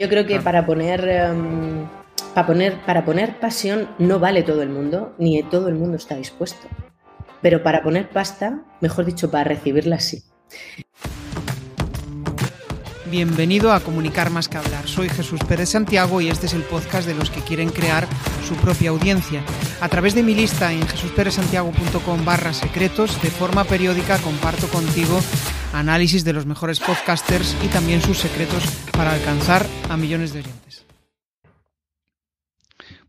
Yo creo que para poner, em, para poner, para poner pasión no vale todo el mundo, ni todo el mundo está dispuesto. Pero para poner pasta, mejor dicho, para recibirla sí. Bienvenido a Comunicar más que hablar. Soy Jesús Pérez Santiago y este es el podcast de los que quieren crear su propia audiencia. A través de mi lista en jesusperezsantiago.com barra secretos, de forma periódica comparto contigo análisis de los mejores podcasters y también sus secretos para alcanzar a millones de oyentes.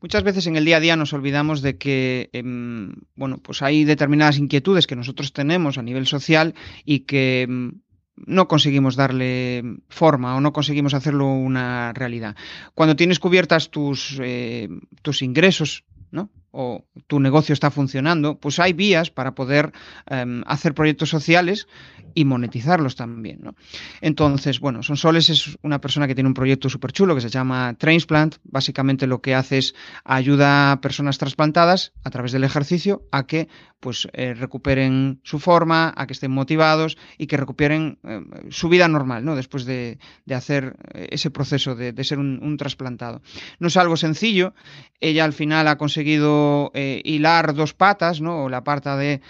Muchas veces en el día a día nos olvidamos de que em, bueno, pues hay determinadas inquietudes que nosotros tenemos a nivel social y que em, no conseguimos darle forma o no conseguimos hacerlo una realidad. Cuando tienes cubiertas tus, eh, tus ingresos, ¿no? O tu negocio está funcionando, pues hay vías para poder em, hacer proyectos sociales y monetizarlos también. ¿no? Entonces, bueno, Sonsoles es una persona que tiene un proyecto súper chulo que se llama Transplant. Básicamente lo que hace es ayuda a personas trasplantadas a través del ejercicio a que pues eh, recuperen su forma, a que estén motivados y que recuperen eh, su vida normal, ¿no? Después de, hacer eh, ese proceso de, ser un, un, trasplantado. No es algo sencillo. Ella al final ha conseguido hilar dos patas, ¿no? La parte de,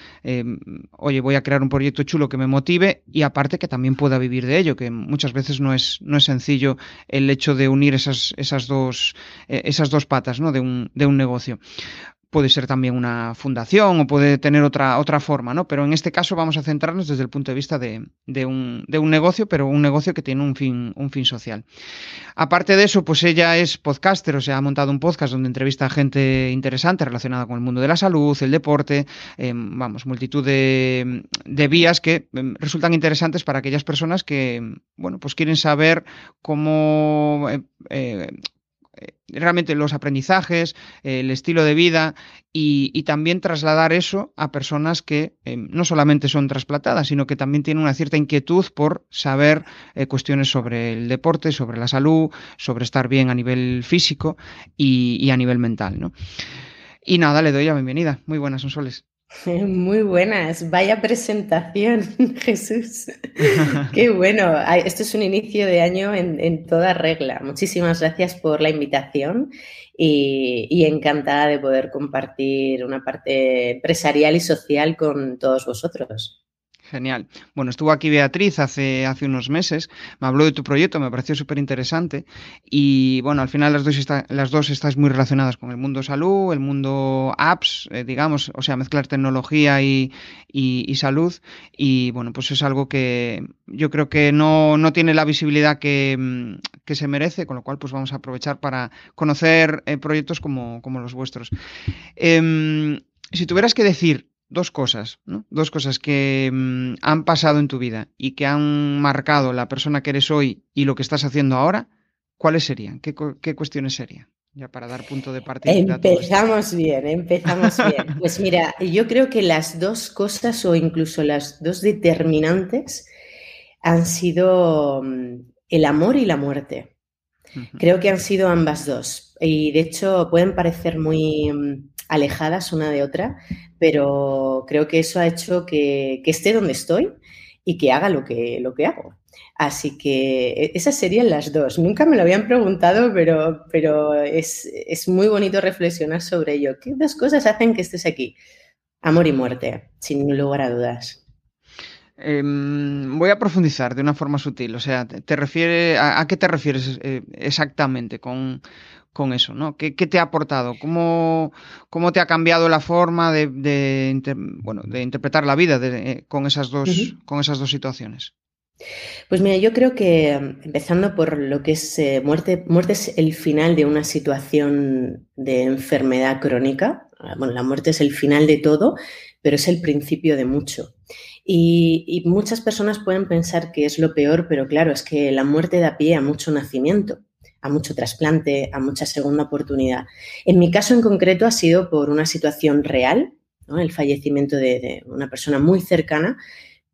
oye, voy a crear un proyecto chulo que me motive y aparte que también pueda vivir de ello, que muchas veces no es, no es sencillo el hecho de unir esas, esas, dos, eh, esas dos patas ¿no? de, un, de un negocio puede ser también una fundación o puede tener otra, otra forma, ¿no? Pero en este caso vamos a centrarnos desde el punto de vista de, de, un, de, un, negocio, pero un negocio que tiene un fin, un fin social. Aparte de eso, pues ella es podcaster, o sea, ha montado un podcast donde entrevista a gente interesante relacionada con el mundo de la salud, el deporte, em, vamos, multitud de, vías que em, resultan interesantes para aquellas personas que, bueno, pues quieren saber cómo... Eh, eh, realmente los aprendizajes, el estilo de vida y, también trasladar eso a personas que eh, no solamente son trasplantadas, sino que también tienen una cierta inquietud por saber eh, cuestiones sobre el deporte, sobre la salud, sobre estar bien a nivel físico y, a nivel mental. ¿no? Y nada, le doy la bienvenida. Muy buenas, Sonsoles. Muy buenas, vaya presentación, Jesús. Qué bueno, esto es un inicio de año en, toda regla. Muchísimas gracias por la invitación y, y, encantada de poder compartir una parte empresarial y social con todos vosotros. Genial. Bueno, estuvo aquí Beatriz hace, hace unos meses, me habló de tu proyecto, me pareció súper interesante y bueno, al final las dos, está, las dos estáis muy relacionadas con el mundo salud, el mundo apps, eh, digamos, o sea, mezclar tecnología y, y, salud y bueno, pues es algo que yo creo que no, no tiene la visibilidad que, mm, que, se merece, con lo cual pues vamos a aprovechar para conocer eh, proyectos como, como los vuestros. Em, si tuvieras que decir dos cosas, ¿no? Dos cosas que mm, han pasado en tu vida y que han marcado la persona que eres hoy y lo que estás haciendo ahora, ¿cuáles serían? ¿Qué, cuestiones serían? Ya para dar punto de partida. Empezamos bien, empezamos bien. Pues mira, yo creo que las dos cosas o incluso las dos determinantes han sido mm, el amor y la muerte. Creo que han sido ambas dos. Y de hecho pueden parecer muy mm, alejadas una de otra, pero creo que eso ha hecho que, esté donde estoy y que haga lo que, lo que hago. Así que e, esas serían las dos. Nunca me lo habían preguntado, pero, pero es, muy bonito reflexionar sobre ello. ¿Qué dos cosas hacen que estés aquí? Amor y muerte, sin lugar a dudas. Em, voy a profundizar de una forma sutil. O sea, ¿te, refiere, a, qué te refieres eh, exactamente con, con eso, ¿no? ¿Qué, te ha aportado? ¿Cómo, ¿Cómo, te ha cambiado la forma de, bueno, de interpretar la vida eh, con, esas dos, con esas dos situaciones? Pues mira, yo creo que mm, empezando por lo que es eh, muerte, muerte es el final de una situación de enfermedad crónica. Ah, bueno, la muerte es el final de todo, pero es el principio de mucho. Y, y, muchas personas pueden pensar que es lo peor, pero claro, es que la muerte da pie a mucho nacimiento a mucho trasplante, a mucha segunda oportunidad. En mi caso en concreto ha sido por una situación real, el fallecimiento de, una persona muy cercana,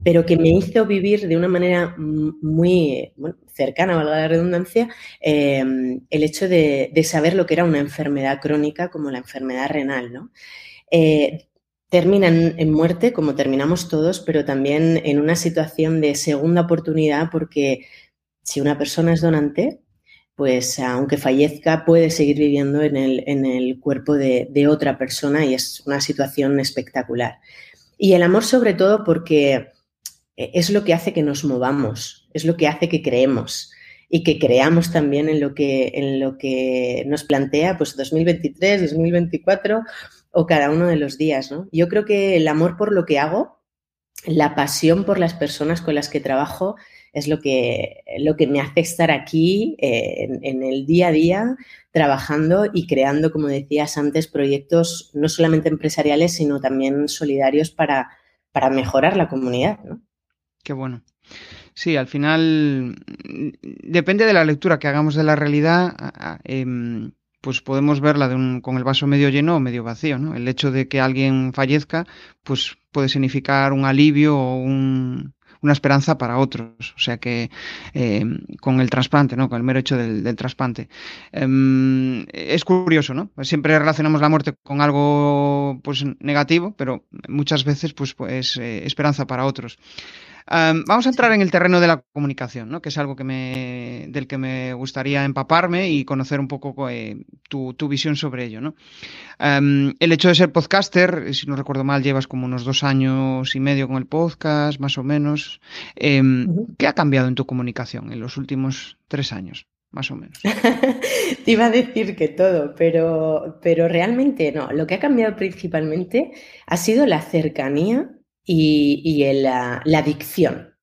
pero que me hizo vivir de una manera muy cercana, valga la redundancia, em, el hecho de, saber lo que era una enfermedad crónica como la enfermedad renal. ¿no? Eh, terminan en muerte, como terminamos todos, pero también en una situación de segunda oportunidad, porque si una persona es donante, pues aunque fallezca, puede seguir viviendo en el, en el cuerpo de, de, otra persona y es una situación espectacular. Y el amor sobre todo porque es lo que hace que nos movamos, es lo que hace que creemos y que creamos también en lo que, en lo que nos plantea pues 2023, 2024 o cada uno de los días. ¿no? Yo creo que el amor por lo que hago, la pasión por las personas con las que trabajo, es lo que, lo que me hace estar aquí eh, en, el día a día trabajando y creando, como decías antes, proyectos no solamente empresariales, sino también solidarios para, para mejorar la comunidad. Qué bueno. Sí, al final mm, depende de la lectura que hagamos de la realidad, em, pues podemos verla con el vaso medio lleno o medio vacío. ¿no? El hecho de que alguien fallezca, pues puede significar un alivio o una esperanza para otros. O sea que em, con el trasplante, ¿no? Con el mero hecho del, trasplante. Em, es curioso, ¿no? Siempre relacionamos la muerte con algo pues negativo, pero muchas veces pues, pues esperanza para otros vamos a entrar en el terreno de la comunicación, ¿no? que es algo que me, del que me gustaría empaparme y conocer un poco eh, tu, visión sobre ello. ¿no? el hecho de ser podcaster, si no recuerdo mal, llevas como unos dos años y medio con el podcast, más o menos. Em, ¿Qué ha cambiado en tu comunicación en los últimos tres años? Más o menos. Te iba a decir que todo, pero, pero realmente no. Lo que ha cambiado principalmente ha sido la cercanía y, la, adicción.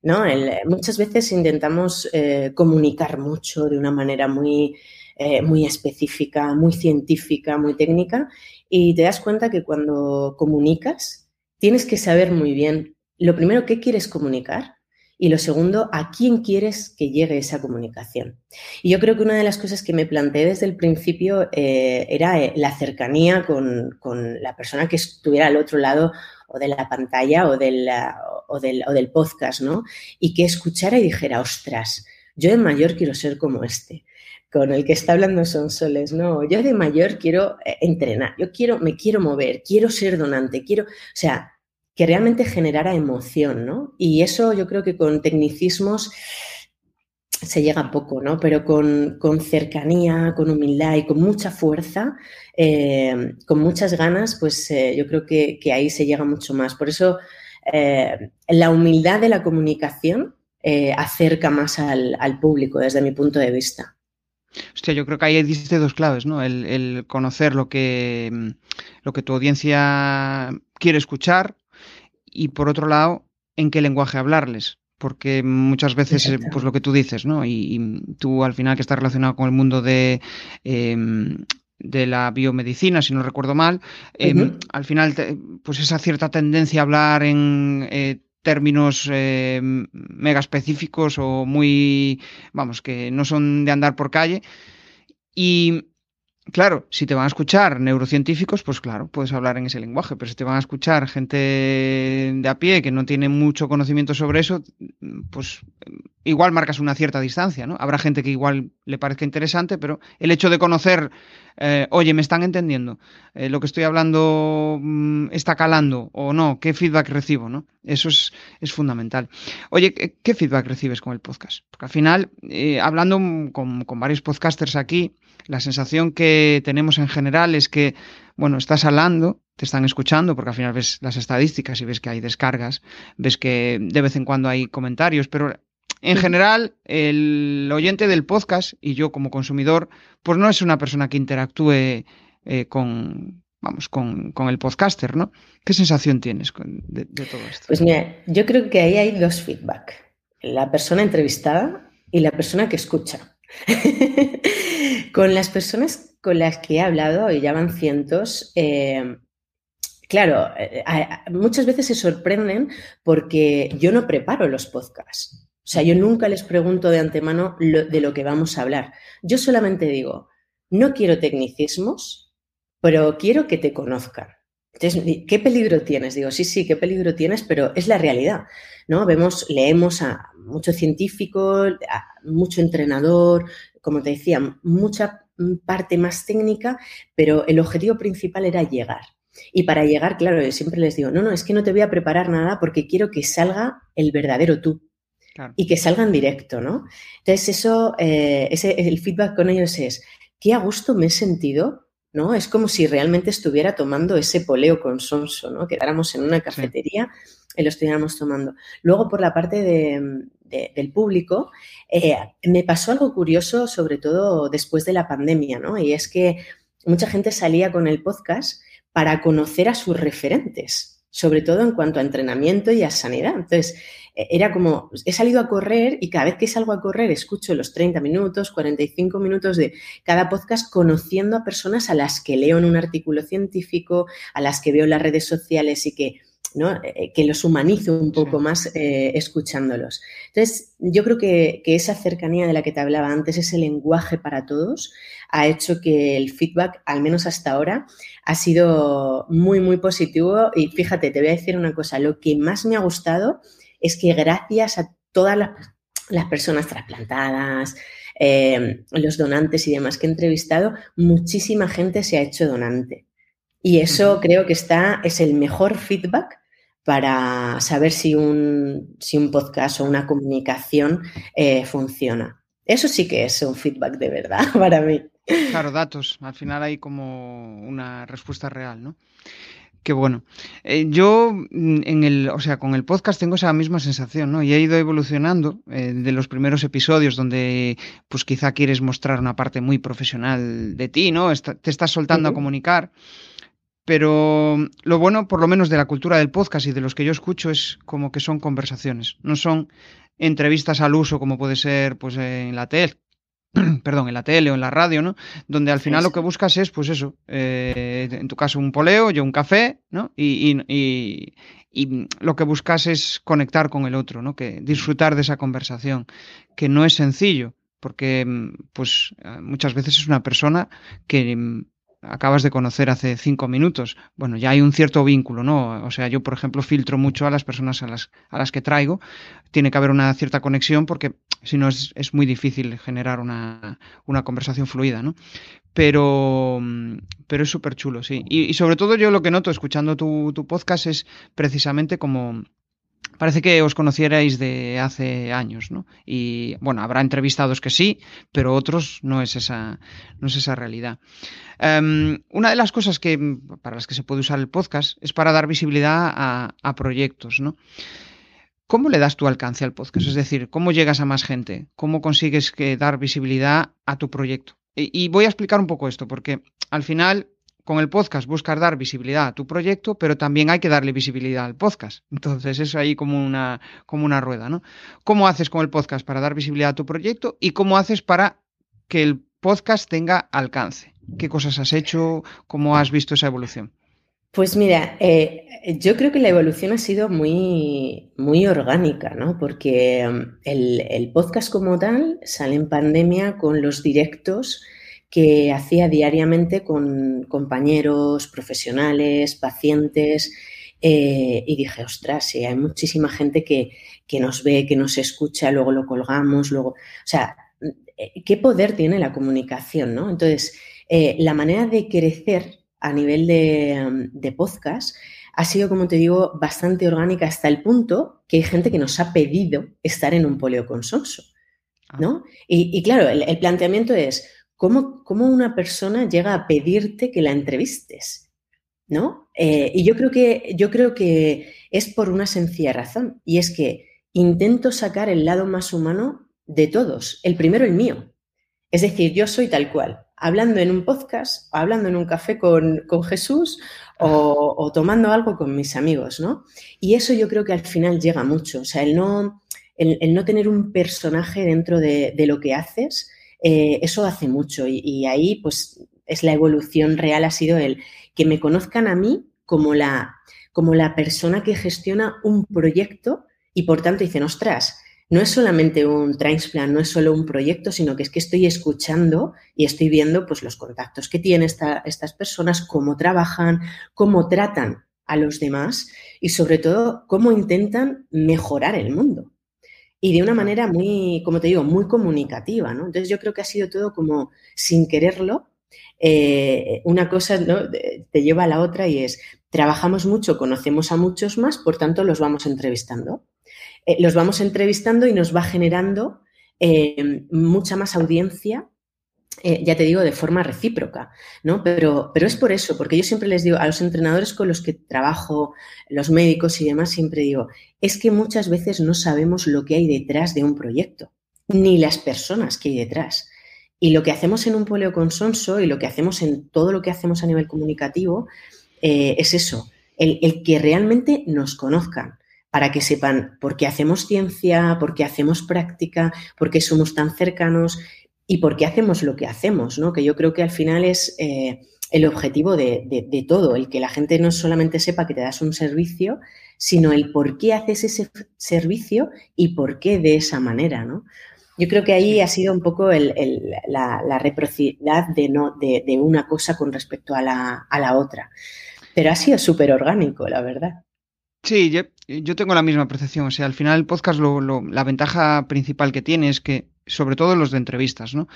¿no? muchas veces intentamos eh, comunicar mucho de una manera muy, eh, muy específica, muy científica, muy técnica, y te das cuenta que cuando comunicas tienes que saber muy bien, lo primero, qué quieres comunicar y lo segundo, a quién quieres que llegue esa comunicación. Y yo creo que una de las cosas que me planteé desde el principio eh, era la cercanía con, con, la persona que estuviera al otro lado o de la pantalla o del, o del, o del podcast, ¿no? Y que escuchara y dijera, ostras, yo de mayor quiero ser como este con el que está hablando son soles, no, yo de mayor quiero eh, entrenar, yo quiero, me quiero mover, quiero ser donante, quiero, o sea, que realmente generara emoción, ¿no? Y eso yo creo que con tecnicismos se llega poco, ¿no? Pero con, cercanía, con humildad y con mucha fuerza, eh, con muchas ganas, pues eh, yo creo que, ahí se llega mucho más. Por eso eh, la humildad de la comunicación acerca más al, público, desde mi punto de vista. Hostia, yo creo que ahí existe dos claves, ¿no? El, conocer lo que, lo que tu audiencia quiere escuchar y por otro lado, en qué lenguaje hablarles porque muchas veces, eh, pues lo que tú dices, ¿no? Y, tú al final que estás relacionado con el mundo de, em, de la biomedicina, si no recuerdo mal, em, al final, pues esa cierta tendencia a hablar en eh, términos em, mega específicos o muy, vamos, que no son de andar por calle. Y Claro, si te van a escuchar neurocientíficos, pues claro, puedes hablar en ese lenguaje, pero si te van a escuchar gente de a pie que no tiene mucho conocimiento sobre eso, pues igual marcas una cierta distancia, ¿no? Habrá gente que igual le parezca interesante, pero el hecho de conocer, eh, oye, me están entendiendo, eh, lo que estoy hablando mm, está calando o no, qué feedback recibo, ¿no? Eso es, es fundamental. Oye, ¿qué, feedback recibes con el podcast? Porque al final, eh, hablando con, con varios podcasters aquí, la sensación que tenemos en general es que, bueno, estás hablando, te están escuchando, porque al final ves las estadísticas y ves que hay descargas, ves que de vez en cuando hay comentarios, pero en general, el oyente del podcast y yo como consumidor, pues no es una persona que interactúe eh, con, vamos, con, el podcaster, ¿no? ¿Qué sensación tienes de, de, todo esto? Pues mira, yo creo que ahí hay dos feedback. La persona entrevistada y la persona que escucha. con las personas con las que he hablado, y ya van cientos, eh, claro, eh, muchas veces se sorprenden porque yo no preparo los podcasts. O sea, yo nunca les pregunto de antemano de lo que vamos a hablar. Yo solamente digo, no quiero tecnicismos, pero quiero que te conozcan. Entonces, ¿qué peligro tienes? Digo, sí, sí, qué peligro tienes, pero es la realidad, ¿no? Vemos, leemos a mucho científico, a mucho entrenador, como te decía, mucha parte más técnica, pero el objetivo principal era llegar. Y para llegar, claro, yo siempre les digo, no, no, es que no te voy a preparar nada porque quiero que salga el verdadero tú. y que salga en directo, ¿no? Entonces, eso, eh, ese, el feedback con ellos es, qué a gusto me he sentido ¿no? Es como si realmente estuviera tomando ese poleo con sonso, ¿no? Quedáramos en una cafetería y lo estuviéramos tomando. Luego, por la parte del público, eh, me pasó algo curioso, sobre todo después de la pandemia, ¿no? Y es que mucha gente salía con el podcast para conocer a sus referentes, sobre todo en cuanto a entrenamiento y a sanidad. Entonces, era como, he salido a correr y cada vez que salgo a correr escucho los 30 minutos, 45 minutos de cada podcast conociendo a personas a las que leo en un artículo científico, a las que veo en las redes sociales y que, ¿no? E, e, que los humanizo un poco más eh, escuchándolos. Entonces, yo creo que, que esa cercanía de la que te hablaba antes, ese lenguaje para todos, ha hecho que el feedback, al menos hasta ahora, ha sido muy, muy positivo. Y fíjate, te voy a decir una cosa, lo que más me ha gustado es que gracias a todas las, personas trasplantadas, eh, los donantes y demás que he entrevistado, muchísima gente se ha hecho donante. Y eso creo que está, es el mejor feedback para saber si un, si un podcast o una comunicación eh, funciona. Eso sí que es un feedback de verdad para mí. Claro, datos. Al final hay como una respuesta real, ¿no? Qué bueno. Eh, yo mm, en el, o sea, con el podcast tengo esa misma sensación, ¿no? Y he ido evolucionando eh, de los primeros episodios donde, pues quizá quieres mostrar una parte muy profesional de ti, ¿no? te estás soltando a comunicar. Pero lo bueno, por lo menos de la cultura del podcast y de los que yo escucho, es como que son conversaciones. No son entrevistas al uso como puede ser, pues, en la tele, perdón, en la tele o en la radio, ¿no? Donde al final lo que buscas es, pues eso, eh, en tu caso un poleo, yo un café, ¿no? Y, y, y, lo que buscas es conectar con el otro, ¿no? Que disfrutar de esa conversación, que no es sencillo, porque pues muchas veces es una persona que acabas de conocer hace cinco minutos, bueno, ya hay un cierto vínculo, ¿no? O sea, yo, por ejemplo, filtro mucho a las personas a las, a las que traigo. Tiene que haber una cierta conexión porque si no es, es muy difícil generar una, una, conversación fluida, ¿no? Pero, pero es súper chulo, sí. Y, sobre todo yo lo que noto escuchando tu, tu podcast es precisamente como parece que os conocierais de hace años, ¿no? Y bueno, habrá entrevistados que sí, pero otros no es esa, no es esa realidad. Um, una de las cosas que, para las que se puede usar el podcast es para dar visibilidad a, a proyectos, ¿no? ¿Cómo le das tu alcance al podcast? Es decir, ¿cómo llegas a más gente? ¿Cómo consigues que dar visibilidad a tu proyecto? Y voy a explicar un poco esto, porque al final con el podcast buscas dar visibilidad a tu proyecto, pero también hay que darle visibilidad al podcast. Entonces es ahí como una, como una rueda, ¿no? ¿Cómo haces con el podcast para dar visibilidad a tu proyecto y cómo haces para que el podcast tenga alcance? ¿Qué cosas has hecho? ¿Cómo has visto esa evolución? Pues mira, eh, yo creo que la evolución ha sido muy, muy orgánica, ¿no? Porque um, el, el podcast como tal sale en pandemia con los directos que hacía diariamente con compañeros, profesionales, pacientes, eh, y dije, ostras, sí, hay muchísima gente que, que, nos ve, que nos escucha, luego lo colgamos, luego, o sea, eh, ¿qué poder tiene la comunicación, no? Entonces, eh, la manera de crecer a nivel de, de, podcast ha sido, como te digo, bastante orgánica hasta el punto que hay gente que nos ha pedido estar en un polio consonso, ¿no? Ah. Y, y claro, el, el planteamiento es, ¿Cómo, una persona llega a pedirte que la entrevistes? ¿No? Eh, y yo creo, que, yo creo que es por una sencilla razón, y es que intento sacar el lado más humano de todos, el primero el mío. Es decir, yo soy tal cual, hablando en un podcast, hablando en un café con, Jesús o, tomando algo con mis amigos, ¿no? Y eso yo creo que al final llega mucho, o sea, el no, el, no tener un personaje dentro de, de lo que haces, eh, eso hace mucho y, ahí pues es la evolución real, ha sido el que me conozcan a mí como la, como la persona que gestiona un proyecto y por tanto dicen, ostras, no es solamente un transplant, no es solo un proyecto, sino que es que estoy escuchando y estoy viendo pues, los contactos que tienen estas personas, cómo trabajan, cómo tratan a los demás y sobre todo cómo intentan mejorar el mundo y de una manera muy, como te digo, muy comunicativa, ¿no? Entonces yo creo que ha sido todo como sin quererlo, eh, una cosa ¿no? te lleva a la otra y es, trabajamos mucho, conocemos a muchos más, por tanto los vamos entrevistando. eh, los vamos entrevistando y nos va generando eh, mucha más audiencia eh, ya te digo, de forma recíproca, ¿no? Pero, pero es por eso, porque yo siempre les digo a los entrenadores con los que trabajo, los médicos y demás, siempre digo, es que muchas veces no sabemos lo que hay detrás de un proyecto, ni las personas que hay detrás. Y lo que hacemos en un polio consonso y lo que hacemos en todo lo que hacemos a nivel comunicativo es eso, el, el que realmente nos conozcan para que sepan por qué hacemos ciencia, por qué hacemos práctica, por qué somos tan cercanos y por qué hacemos lo que hacemos, ¿no? Que yo creo que al final es eh, el objetivo de, todo, el que la gente no solamente sepa que te das un servicio, sino el por qué haces ese servicio y por qué de esa manera, ¿no? Yo creo que ahí ha sido un poco la, la, reciprocidad de, no, de, una cosa con respecto a la, a la otra. Pero ha sido súper orgánico, la verdad. Sí, yo, tengo la misma percepción. O sea, al final el podcast, la ventaja principal que tiene es que, sobre todo los de entrevistas, ¿no?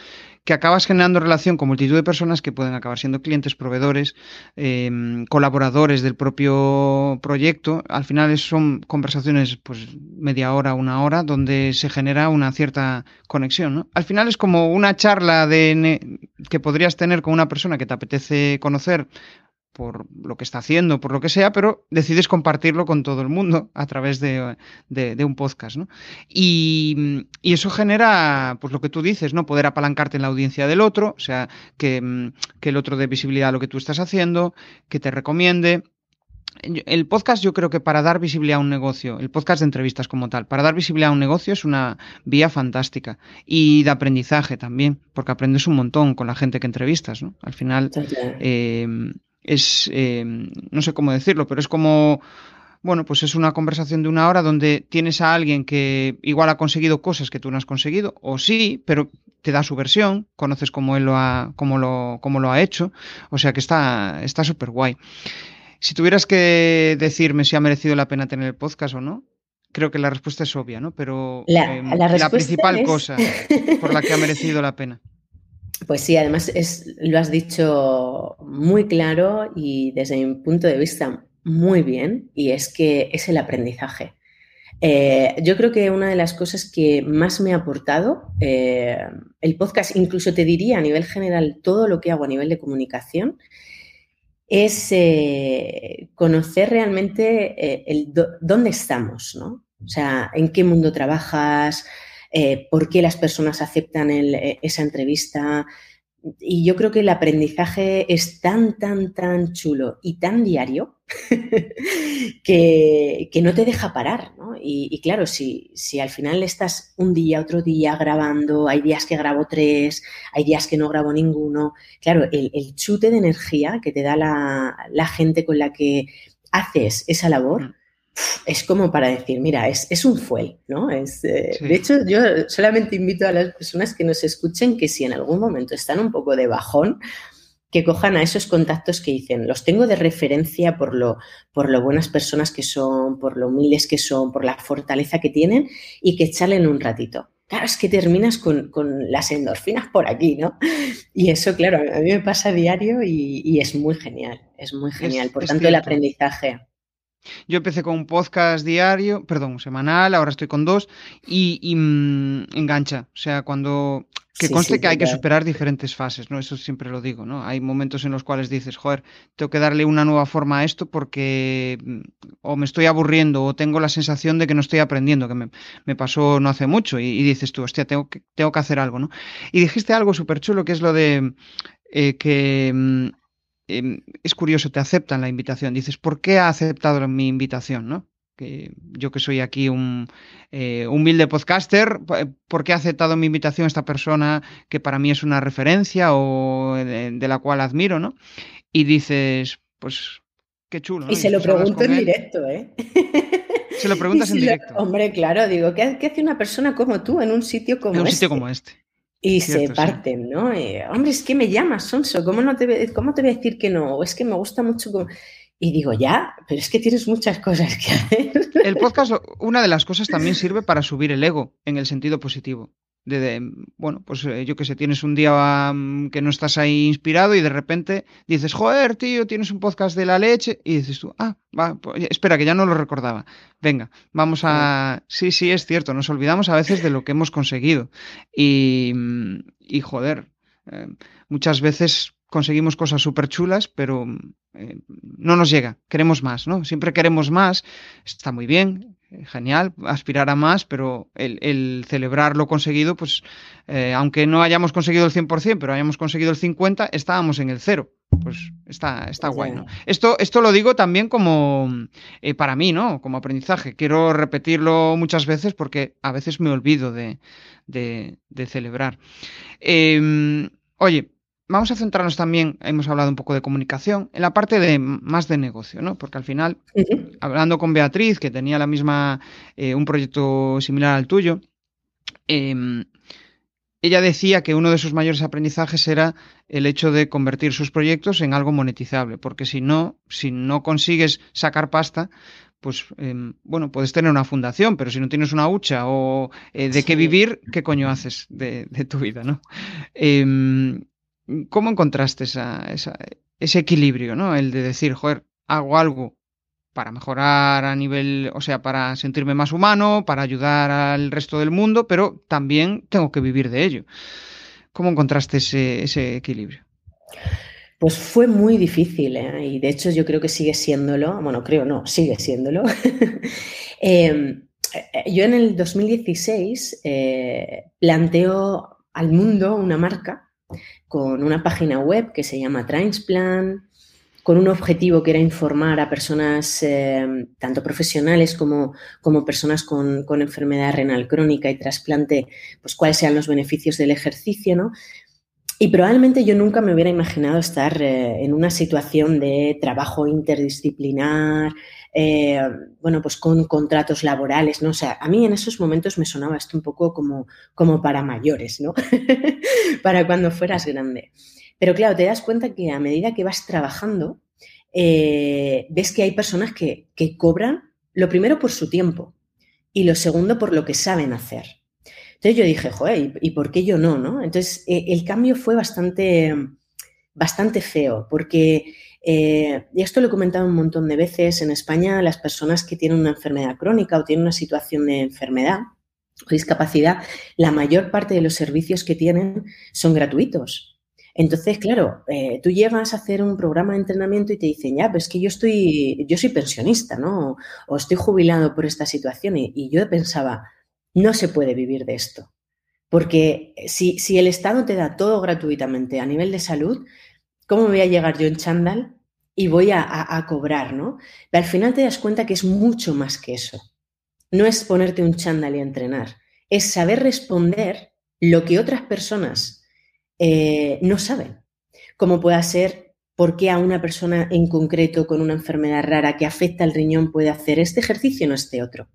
Que acabas generando relación con multitud de personas que pueden acabar siendo clientes, proveedores, em, colaboradores del propio proyecto. Al final son conversaciones, pues, media hora, una hora, donde se genera una cierta conexión. Al final es como una charla de, que podrías tener con una persona que te apetece conocer por lo que está haciendo, por lo que sea, pero decides compartirlo con todo el mundo a través de, un podcast, ¿no? Y, eso genera, pues lo que tú dices, ¿no? Poder apalancarte en la audiencia del otro, o sea, que, que el otro dé visibilidad a lo que tú estás haciendo, que te recomiende. El podcast yo creo que para dar visibilidad a un negocio, el podcast de entrevistas como tal, para dar visibilidad a un negocio es una vía fantástica y de aprendizaje también, porque aprendes un montón con la gente que entrevistas, ¿no? Al final, eh, es, eh, no sé cómo decirlo, pero es como, bueno, pues es una conversación de una hora donde tienes a alguien que igual ha conseguido cosas que tú no has conseguido, o sí, pero te da su versión, conoces cómo él lo ha, cómo lo, cómo lo ha hecho, o sea que está súper guay. Si tuvieras que decirme si ha merecido la pena tener el podcast o no, creo que la respuesta es obvia, ¿no? Pero la, em, principal cosa por la que ha merecido la pena. Pues sí, además es, lo has dicho muy claro y desde mi punto de vista muy bien, y es que es el aprendizaje. Eh, yo creo que una de las cosas que más me ha aportado eh, el podcast, incluso te diría a nivel general todo lo que hago a nivel de comunicación, es eh, conocer realmente dónde estamos, ¿no? O sea, en qué mundo trabajas, eh, por qué las personas aceptan eh, esa entrevista. Y yo creo que el aprendizaje es tan, tan, tan chulo y tan diario que, no te deja parar. Y, claro, si, si al final estás un día, otro día grabando, hay días que grabo tres, hay días que no grabo ninguno, claro, el, chute de energía que te da la, la gente con la que haces esa labor mm es como para decir, mira, es, un fuel, ¿no? Es, eh, De hecho, yo solamente invito a las personas que nos escuchen que si en algún momento están un poco de bajón, que cojan a esos contactos que dicen, los tengo de referencia por lo, por lo buenas personas que son, por lo humildes que son, por la fortaleza que tienen y que echarle un ratito. Claro, es que terminas con, las endorfinas por aquí, ¿no? Y eso, claro, a mí me pasa a diario y, es muy genial, es muy genial. por tanto, el aprendizaje. Yo empecé con un podcast diario, perdón, semanal, ahora estoy con dos y, mm, engancha. O sea, cuando... Que conste que hay que superar diferentes fases, ¿no? Eso siempre lo digo, ¿no? Hay momentos en los cuales dices, joder, tengo que darle una nueva forma a esto porque mm, o me estoy aburriendo o tengo la sensación de que no estoy aprendiendo, que me, pasó no hace mucho y, dices tú, hostia, tengo que, tengo que hacer algo, ¿no? Y dijiste algo súper chulo que es lo de eh, que mm, Em, es curioso, te aceptan la invitación. Dices, ¿por qué ha aceptado mi invitación? ¿no? Que yo que soy aquí un eh, humilde podcaster, ¿por qué ha aceptado mi invitación esta persona que para mí es una referencia o de, la cual admiro? ¿no? Y dices, pues qué chulo. Y se lo pregunto en directo, ¿eh? Se lo preguntas en directo. hombre, claro, digo, ¿qué, hace una persona como tú en un sitio como este? En un sitio como este. Y se parten, ¿no? Hombre, es que me llamas, Sonso, ¿cómo, no te, ¿cómo te voy a decir que no? O es que me gusta mucho. Y digo, ya, pero es que tienes muchas cosas que hacer. El podcast, una de las cosas también sirve para subir el ego en el sentido positivo. De, bueno, pues eh, yo que sé, tienes un día mm, que no estás ahí inspirado y de repente dices, joder, tío, tienes un podcast de la leche y dices tú, ah, va, pues, espera, que ya no lo recordaba. Venga, vamos a... Sí, sí, es cierto, nos olvidamos a veces de lo que hemos conseguido. Y, y joder, eh, muchas veces conseguimos cosas súper chulas, pero eh, no nos llega, queremos más, ¿no? Siempre queremos más, está muy bien, genial, aspirar a más, pero el, celebrar lo conseguido, pues eh, aunque no hayamos conseguido el 100%, pero hayamos conseguido el 50%, estábamos en el cero. Pues está, está guay, ¿no? Esto, esto lo digo también como eh, para mí, ¿no? Como aprendizaje. Quiero repetirlo muchas veces porque a veces me olvido de, de, de celebrar. Em, oye, vamos a centrarnos también, hemos hablado un poco de comunicación, en la parte de más de negocio, ¿no? Porque al final, hablando con Beatriz, que tenía la misma, eh, un proyecto similar al tuyo, em, ella decía que uno de sus mayores aprendizajes era el hecho de convertir sus proyectos en algo monetizable, porque si no, si no consigues sacar pasta, pues em, bueno, puedes tener una fundación, pero si no tienes una hucha o eh, de qué vivir, ¿qué coño haces de, tu vida, no? Em, ¿Cómo encontraste ese equilibrio, ¿no? El de decir, joder, hago algo para mejorar a nivel, o sea, para sentirme más humano, para ayudar al resto del mundo, pero también tengo que vivir de ello. ¿Cómo encontraste ese, equilibrio? Pues fue muy difícil, ¿eh? y de hecho yo creo que sigue siéndolo, bueno, creo no, sigue siéndolo. Em, eh, yo en el 2016 eh, planteo al mundo una marca con una página web que se llama Transplan, con un objetivo que era informar a personas, eh, tanto profesionales como, como personas con, enfermedad renal crónica y trasplante, pues cuáles sean los beneficios del ejercicio, ¿no? Y probablemente yo nunca me hubiera imaginado estar eh, en una situación de trabajo interdisciplinar, eh, bueno, pues con contratos laborales, ¿no? O sea, a mí en esos momentos me sonaba esto un poco como, como para mayores, ¿no? para cuando fueras grande. Pero claro, te das cuenta que a medida que vas trabajando, eh, ves que hay personas que, que cobran, lo primero por su tiempo y lo segundo por lo que saben hacer. Entonces yo dije, joder, ¿y, por qué yo no? no? Entonces eh, el cambio fue bastante, bastante feo, porque eh, y esto lo he comentado un montón de veces, en España las personas que tienen una enfermedad crónica o tienen una situación de enfermedad o discapacidad, la mayor parte de los servicios que tienen son gratuitos. Entonces, claro, eh, tú llegas a hacer un programa de entrenamiento y te dicen, ya, pues que yo estoy, yo soy pensionista, ¿no? O estoy jubilado por esta situación. Y, yo pensaba, no se puede vivir de esto. Porque si, si, el Estado te da todo gratuitamente a nivel de salud, ¿cómo voy a llegar yo en chándal y voy a, cobrar, ¿no? Al final te das cuenta que es mucho más que eso. No es ponerte un chándal y entrenar, es saber responder lo que otras personas eh, no saben. Como pueda ser por qué a una persona en concreto con una enfermedad rara que afecta al riñón puede hacer este ejercicio y no este otro.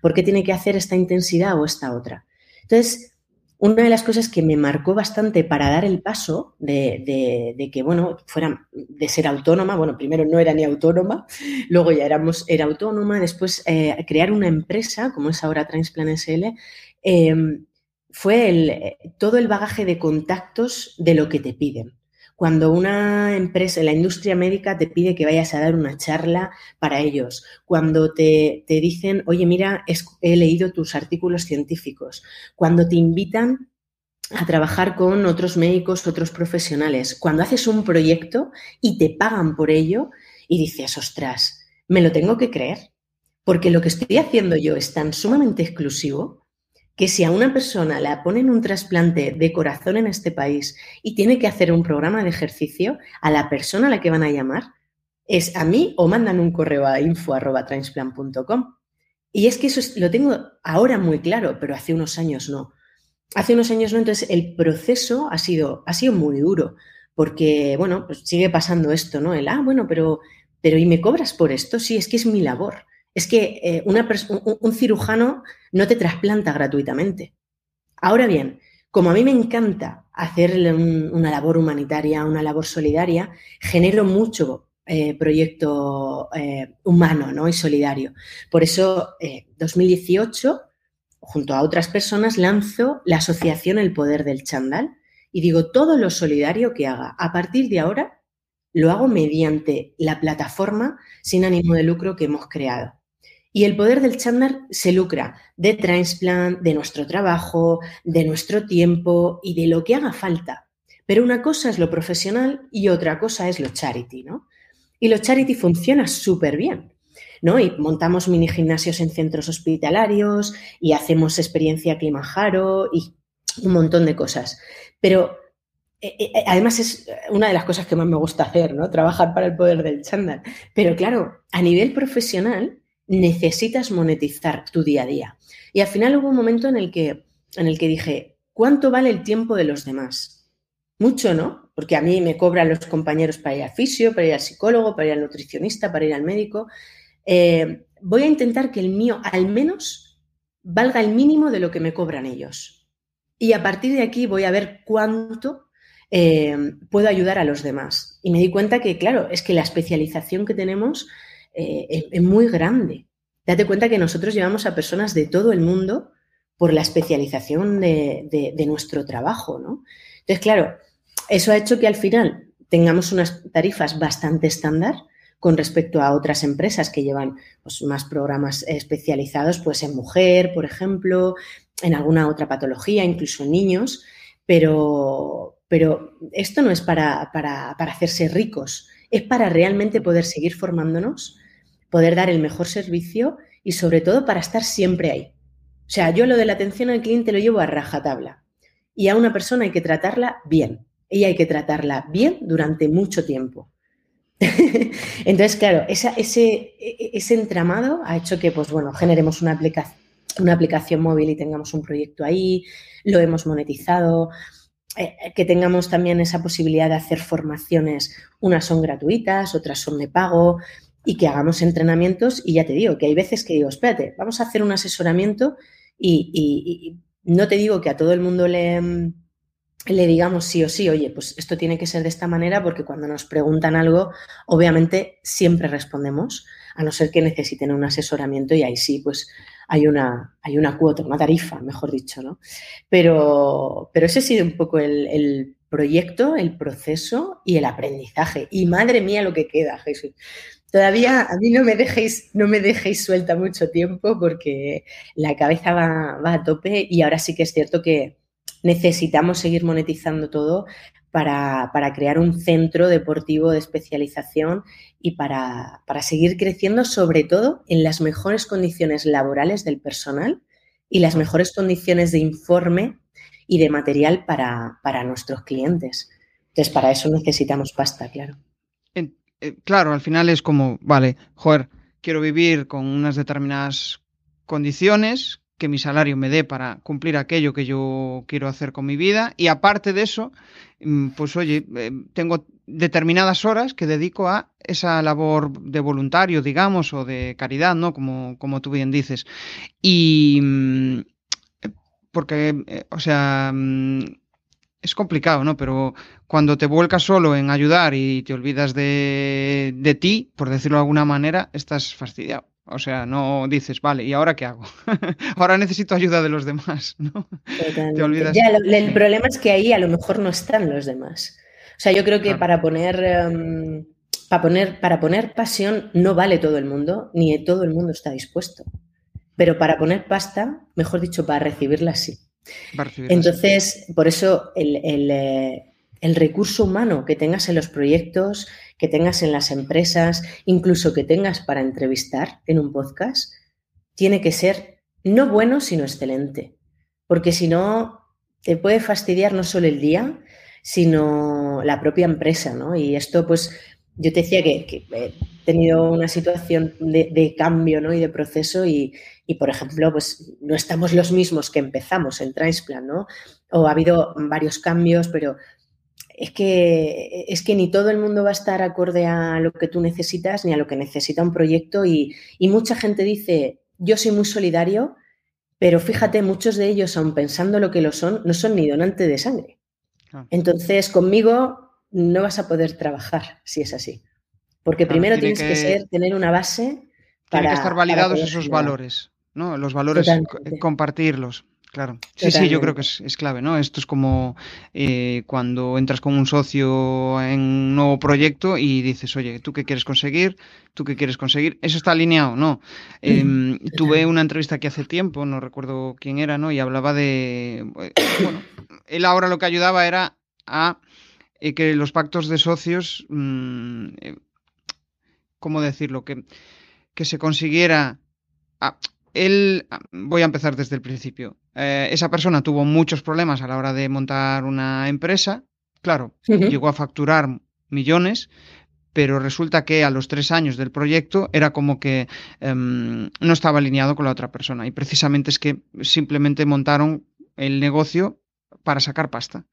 ¿Por qué tiene que hacer esta intensidad o esta otra? Entonces, una de las cosas que me marcó bastante para dar el paso de, que, bueno, fuera de ser autónoma, bueno, primero no era ni autónoma, luego ya éramos, era autónoma, después eh, crear una empresa, como es ahora Transplan SL, em, fue el, todo el bagaje de contactos de lo que te piden. Cuando una empresa, la industria médica te pide que vayas a dar una charla para ellos, cuando te, dicen, oye, mira, he leído tus artículos científicos, cuando te invitan a trabajar con otros médicos, otros profesionales, cuando haces un proyecto y te pagan por ello y dices, ostras, me lo tengo que creer, porque lo que estoy haciendo yo es tan sumamente exclusivo que si a una persona le ponen un trasplante de corazón en este país y tiene que hacer un programa de ejercicio, a la persona a la que van a llamar es a mí o mandan un correo a info.transplant.com. Y es que eso lo tengo ahora muy claro, pero hace unos años no. Hace unos años no, entonces el proceso ha sido, ha sido muy duro, porque, bueno, pues sigue pasando esto, ¿no? El, ah, bueno, pero, pero ¿y me cobras por esto? Sí, es que es mi labor. Es que eh, un, cirujano no te trasplanta gratuitamente. Ahora bien, como a mí me encanta hacer una labor humanitaria, una labor solidaria, genero mucho eh, proyecto eh, humano ¿no? y solidario. Por eso, 2018 junto a otras personas, lanzo la asociación El Poder del Chandal y digo, todo lo solidario que haga a partir de ahora lo hago mediante la plataforma sin ánimo de lucro que hemos creado. Y el poder del Chandal se lucra de Transplant, de nuestro trabajo, de nuestro tiempo y de lo que haga falta. Pero una cosa es lo profesional y otra cosa es lo charity, ¿no? Y lo charity funciona súper bien. ¿no? Y montamos mini gimnasios en centros hospitalarios y hacemos experiencia Kilimanjaro y un montón de cosas. Pero eh, eh, además es una de las cosas que más me gusta hacer, ¿no? Trabajar para el poder del chándal. Pero claro, a nivel profesional necesitas monetizar tu día a día. Y al final hubo un momento en el que, en el que dije, ¿cuánto vale el tiempo de los demás? Mucho, ¿no? Porque a mí me cobran los compañeros para ir al fisio, para ir al psicólogo, para ir al nutricionista, para ir al médico. Eh, voy a intentar que el mío al menos valga el mínimo de lo que me cobran ellos. Y a partir de aquí voy a ver cuánto eh, puedo ayudar a los demás. Y me di cuenta que, claro, es que la especialización que tenemos eh, es, muy grande. Date cuenta que nosotros llevamos a personas de todo el mundo por la especialización de, nuestro trabajo, ¿no? Entonces, claro, eso ha hecho que al final tengamos unas tarifas bastante estándar, con respecto a otras empresas que llevan pues, más programas especializados pues, en mujer, por ejemplo, en alguna otra patología, incluso en niños, pero, pero esto no es para, para, para hacerse ricos, es para realmente poder seguir formándonos, poder dar el mejor servicio y sobre todo para estar siempre ahí. O sea, yo lo de la atención al cliente lo llevo a rajatabla y a una persona hay que tratarla bien. Y hay que tratarla bien durante mucho tiempo. Entonces, claro, ese, ese, entramado ha hecho que, pues bueno, generemos una, una aplicación móvil y tengamos un proyecto ahí, lo hemos monetizado, eh, que tengamos también esa posibilidad de hacer formaciones, unas son gratuitas, otras son de pago, y que hagamos entrenamientos. Y ya te digo, que hay veces que digo, espérate, vamos a hacer un asesoramiento y no te digo que a todo el mundo le le digamos sí o sí, oye, pues esto tiene que ser de esta manera porque cuando nos preguntan algo, obviamente siempre respondemos, a no ser que necesiten un asesoramiento y ahí sí, pues hay una, hay una cuota, una tarifa, mejor dicho, ¿no? Pero, pero ese ha sido un poco el, el proyecto, el proceso y el aprendizaje. Y madre mía lo que queda, Jesús. Todavía a mí no me dejéis, no me dejéis suelta mucho tiempo porque la cabeza va, va a tope y ahora sí que es cierto que, necesitamos seguir monetizando todo para, crear un centro deportivo de especialización y para, seguir creciendo, sobre todo en las mejores condiciones laborales del personal y las mejores condiciones de informe y de material para, nuestros clientes. Entonces, para eso necesitamos pasta, claro. Eh, claro, al final es como, vale, joder, quiero vivir con unas determinadas condiciones que mi salario me dé para cumplir aquello que yo quiero hacer con mi vida y aparte de eso, mm, pues oye, eh, tengo determinadas horas que dedico a esa labor de voluntario, digamos, o de caridad, ¿no? Como, como tú bien dices. Y mm, porque, eh, o sea, mm, es complicado, ¿no? Pero cuando te vuelcas solo en ayudar y te olvidas de, de ti, por decirlo de alguna manera, estás fastidiado. O sea, no dices, vale, ¿y ahora qué hago? ahora necesito ayuda de los demás, ¿no? Te olvidas. Ya, el problema es que ahí a lo mejor no están los demás. O sea, yo creo que para poner, em, para poner, para poner pasión no vale todo el mundo, ni todo el mundo está dispuesto. Pero para poner pasta, mejor dicho, para recibirla sí. Entonces, por eso el, el, eh, el recurso humano que tengas en los proyectos, que tengas en las empresas, incluso que tengas para entrevistar en un podcast, tiene que ser no bueno, sino excelente. Porque si no, te puede fastidiar no solo el día, sino la propia empresa, ¿no? Y esto, pues, yo te decía que, he tenido una situación de, cambio, ¿no? Y de proceso y, y, por ejemplo, pues, no estamos los mismos que empezamos en Transplant, ¿no? O ha habido varios cambios, pero es que, es que ni todo el mundo va a estar acorde a lo que tú necesitas ni a lo que necesita un proyecto y, mucha gente dice, yo soy muy solidario, pero fíjate, muchos de ellos, aun pensando lo que lo son, no son ni donantes de sangre. Ah. Entonces, conmigo no vas a poder trabajar si es así. Porque primero tienes que, ser, tener una base para... Tienen que estar validados esos valores. ¿no? Los valores, compartirlos. Claro, sí, sí, yo creo que es, clave, ¿no? Esto es como eh, cuando entras con un socio en un nuevo proyecto y dices, oye, ¿tú qué quieres conseguir? ¿Tú qué quieres conseguir? Eso está alineado, ¿no? Em, tuve una entrevista que hace tiempo, no recuerdo quién era, ¿no? Y hablaba de, eh, bueno, él ahora lo que ayudaba era a eh, que los pactos de socios, mm, ¿cómo decirlo? Que, que se consiguiera... él, voy a empezar desde el principio eh, esa persona tuvo muchos problemas a la hora de montar una empresa. Claro, llegó a facturar millones, pero resulta que a los tres años del proyecto era como que em, no estaba alineado con la otra persona. Y precisamente es que simplemente montaron el negocio para sacar pasta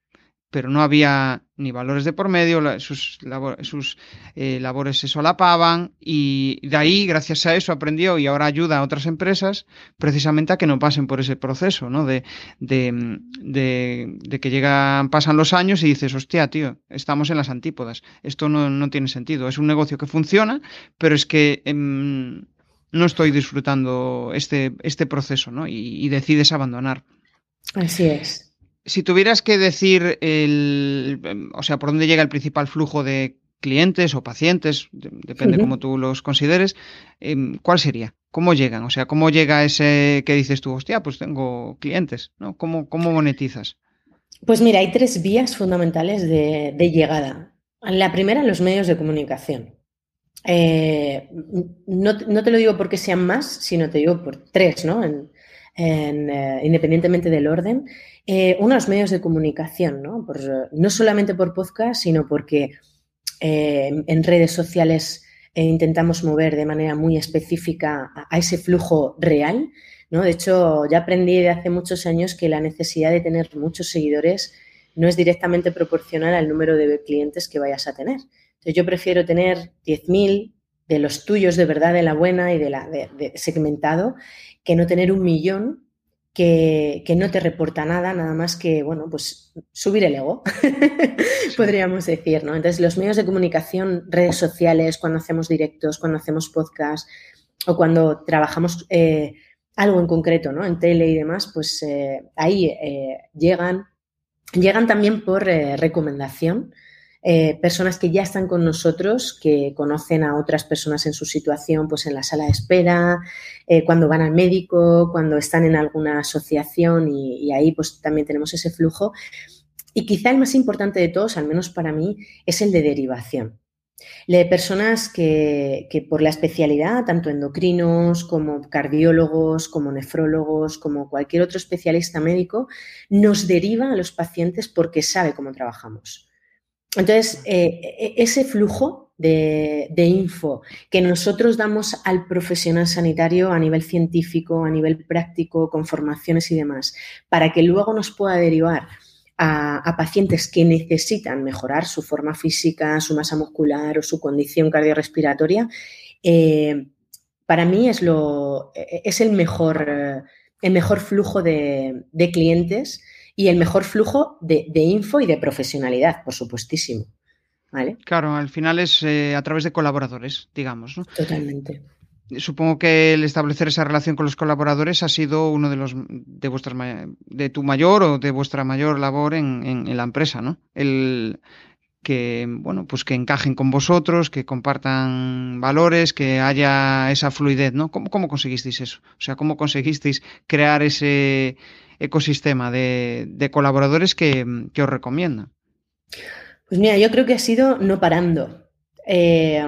pero no había ni valores de por medio, sus, sus eh, labores se solapaban y de ahí, gracias a eso, aprendió y ahora ayuda a otras empresas precisamente a que no pasen por ese proceso, ¿no? De, de, de, que llegan, pasan los años y dices, hostia, tío, estamos en las antípodas, esto no, no tiene sentido, es un negocio que funciona, pero es que... Em, no estoy disfrutando este, este proceso, ¿no? y decides abandonar. Así es si tuvieras que decir, el, o sea, por dónde llega el principal flujo de clientes o pacientes, depende cómo tú los consideres, em, ¿cuál sería? ¿Cómo llegan? O sea, ¿cómo llega ese que dices tú, hostia, pues tengo clientes, ¿no? ¿Cómo, cómo monetizas? Pues mira, hay tres vías fundamentales de, llegada. La primera, los medios de comunicación. Eh, no, te lo digo porque sean más, sino te digo por tres, ¿no? Eh, independientemente del orden. Eh, unos medios de comunicación, ¿no? no solamente por podcast, sino porque eh, en redes sociales eh, intentamos mover de manera muy específica a, ese flujo real. ¿no? De hecho, ya aprendí de hace muchos años que la necesidad de tener muchos seguidores no es directamente proporcional al número de clientes que vayas a tener. Entonces, yo prefiero tener 10.000 de los tuyos de verdad, de la buena y de la de segmentado, que no tener un millón que, no te reporta nada, nada más que, bueno, pues subir el ego, podríamos decir, ¿no? Entonces, los medios de comunicación, redes sociales, cuando hacemos directos, cuando hacemos podcast o cuando trabajamos eh, algo en concreto, ¿no? En tele y demás, pues eh, ahí eh, llegan, llegan también por recomendación eh, personas que ya están con nosotros, que conocen a otras personas en su situación, pues en la sala de espera, eh, cuando van al médico, cuando están en alguna asociación y, ahí pues también tenemos ese flujo. Y quizá el más importante de todos, al menos para mí, es el de derivación. de personas que, que, por la especialidad, tanto endocrinos como cardiólogos, como nefrólogos, como cualquier otro especialista médico, nos deriva a los pacientes porque sabe cómo trabajamos. Entonces, eh, e, ese flujo de, info que nosotros damos al profesional sanitario a nivel científico, a nivel práctico, con formaciones y demás, para que luego nos pueda derivar a, pacientes que necesitan mejorar su forma física, su masa muscular o su condición cardiorrespiratoria, eh, para mí es, lo, e, es el, mejor, el mejor flujo de clientes y el mejor flujo de, info y de profesionalidad, por supuestísimo. ¿Vale? Claro, al final es eh, a través de colaboradores, digamos. ¿no? Totalmente. Supongo que el establecer esa relación con los colaboradores ha sido uno de los de vuestras de tu mayor o de vuestra mayor labor en, la empresa, ¿no? El que bueno, pues que encajen con vosotros, que compartan valores, que haya esa fluidez, ¿no? ¿Cómo, cómo conseguisteis eso? O sea, ¿cómo conseguisteis crear ese ecosistema de, colaboradores que, os recomiendan? Pues mira, yo creo que ha sido no parando. Eh,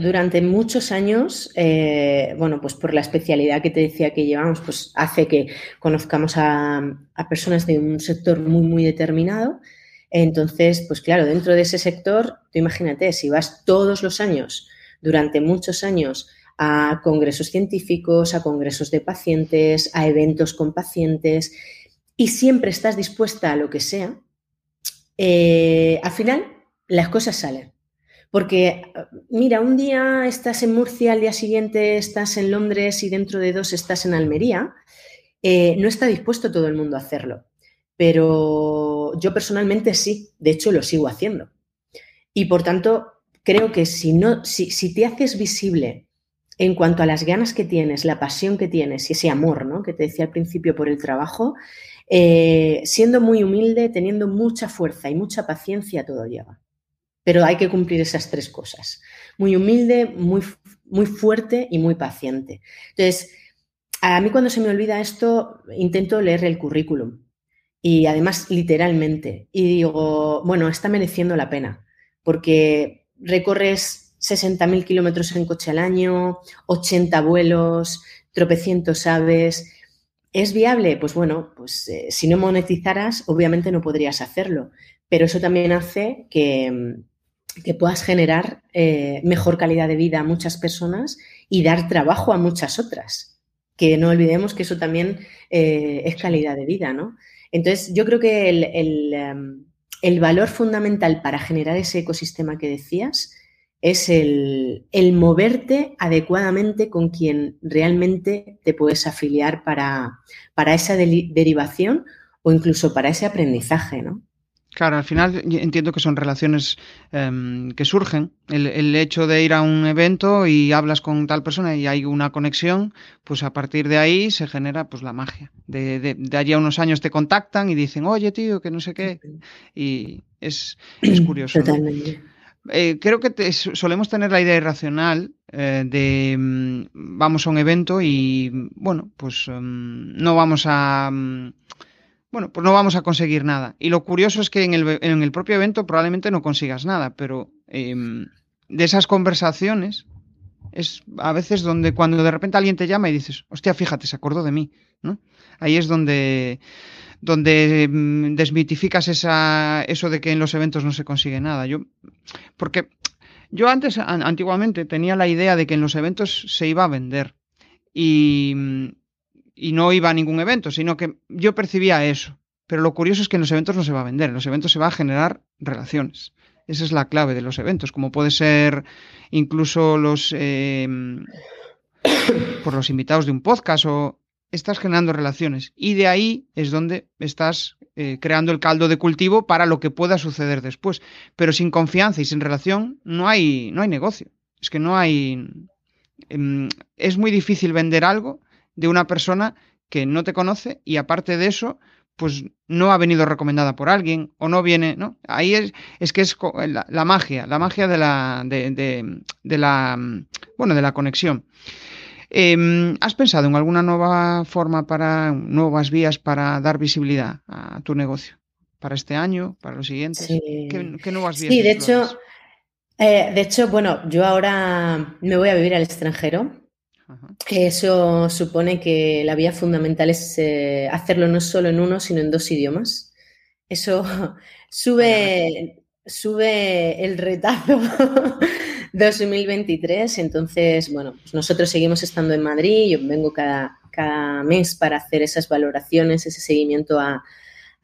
durante muchos años, eh, bueno, pues por la especialidad que te decía que llevamos, pues hace que conozcamos a, personas de un sector muy, muy determinado. Entonces, pues claro, dentro de ese sector, tú imagínate, si vas todos los años, durante muchos años, a congresos científicos, a congresos de pacientes, a eventos con pacientes y siempre estás dispuesta a lo que sea, eh, al final las cosas salen. Porque, mira, un día estás en Murcia, al día siguiente estás en Londres y dentro de dos estás en Almería, eh, no está dispuesto todo el mundo a hacerlo. Pero yo personalmente sí, de hecho lo sigo haciendo. Y por tanto, creo que si, no, si te haces visible en cuanto a las ganas que tienes, la pasión que tienes y ese amor, ¿no? Que te decía al principio por el trabajo, eh, siendo muy humilde, teniendo mucha fuerza y mucha paciencia, todo llega. Pero hay que cumplir esas tres cosas. Muy humilde, muy, muy fuerte y muy paciente. Entonces, a mí cuando se me olvida esto, intento leer el currículum. Y además, literalmente. Y digo, bueno, está mereciendo la pena. Porque recorres 60.000 kilómetros en coche al año, 80 vuelos, tropecientos aves. ¿Es viable? Pues bueno, pues eh, si no monetizaras, obviamente no podrías hacerlo. Pero eso también hace que, que puedas generar eh, mejor calidad de vida a muchas personas y dar trabajo a muchas otras que no olvidemos que eso también eh, es calidad de vida, ¿no? Entonces, yo creo que em, el, valor fundamental para generar ese ecosistema que decías es el, moverte adecuadamente con quien realmente te puedes afiliar para, para esa derivación o incluso para ese aprendizaje, ¿no? Claro, al final entiendo que son relaciones em, que surgen. El, hecho de ir a un evento y hablas con tal persona y hay una conexión, pues a partir de ahí se genera pues la magia. De, de, allí a unos años te contactan y dicen, oye tío, que no sé qué. Y es, curioso. Totalmente. Eh, creo que solemos tener la idea irracional eh, de mm, vamos a un evento y bueno, pues em, no vamos a... Mm, bueno, pues no vamos a conseguir nada. Y lo curioso es que en el, propio evento probablemente no consigas nada, pero em, de esas conversaciones es a veces donde cuando de repente alguien te llama y dices, hostia, fíjate, se acordó de mí, ¿no? Ahí es donde, donde em, desmitificas esa, eso de que en los eventos no se consigue nada. Yo, porque yo antes, antiguamente, tenía la idea de que en los eventos se iba a vender. Y, y no iba a ningún evento, sino que yo percibía eso. Pero lo curioso es que en los eventos no se va a vender, en los eventos se va a generar relaciones. Esa es la clave de los eventos, como puede ser incluso los eh, por los invitados de un podcast o estás generando relaciones y de ahí es donde estás eh, creando el caldo de cultivo para lo que pueda suceder después. Pero sin confianza y sin relación no hay no hay negocio. Es que no hay em, es muy difícil vender algo de una persona que no te conoce y aparte de eso, pues no ha venido recomendada por alguien o no viene, ¿no? Ahí es, es que es la, magia, la magia de la, de, la, bueno, de la conexión. Em, ¿Has pensado en alguna nueva forma para, nuevas vías para dar visibilidad a tu negocio? ¿Para este año? ¿Para los siguientes? ¿Qué, nuevas vías? Sí, de hecho, eh, de hecho, bueno, yo ahora me voy a vivir al extranjero eso supone que la vía fundamental es eh, hacerlo no solo en uno, sino en dos idiomas. Eso sube, sube el retazo 2023. Entonces, bueno, pues nosotros seguimos estando en Madrid. Yo vengo cada, cada mes para hacer esas valoraciones, ese seguimiento a,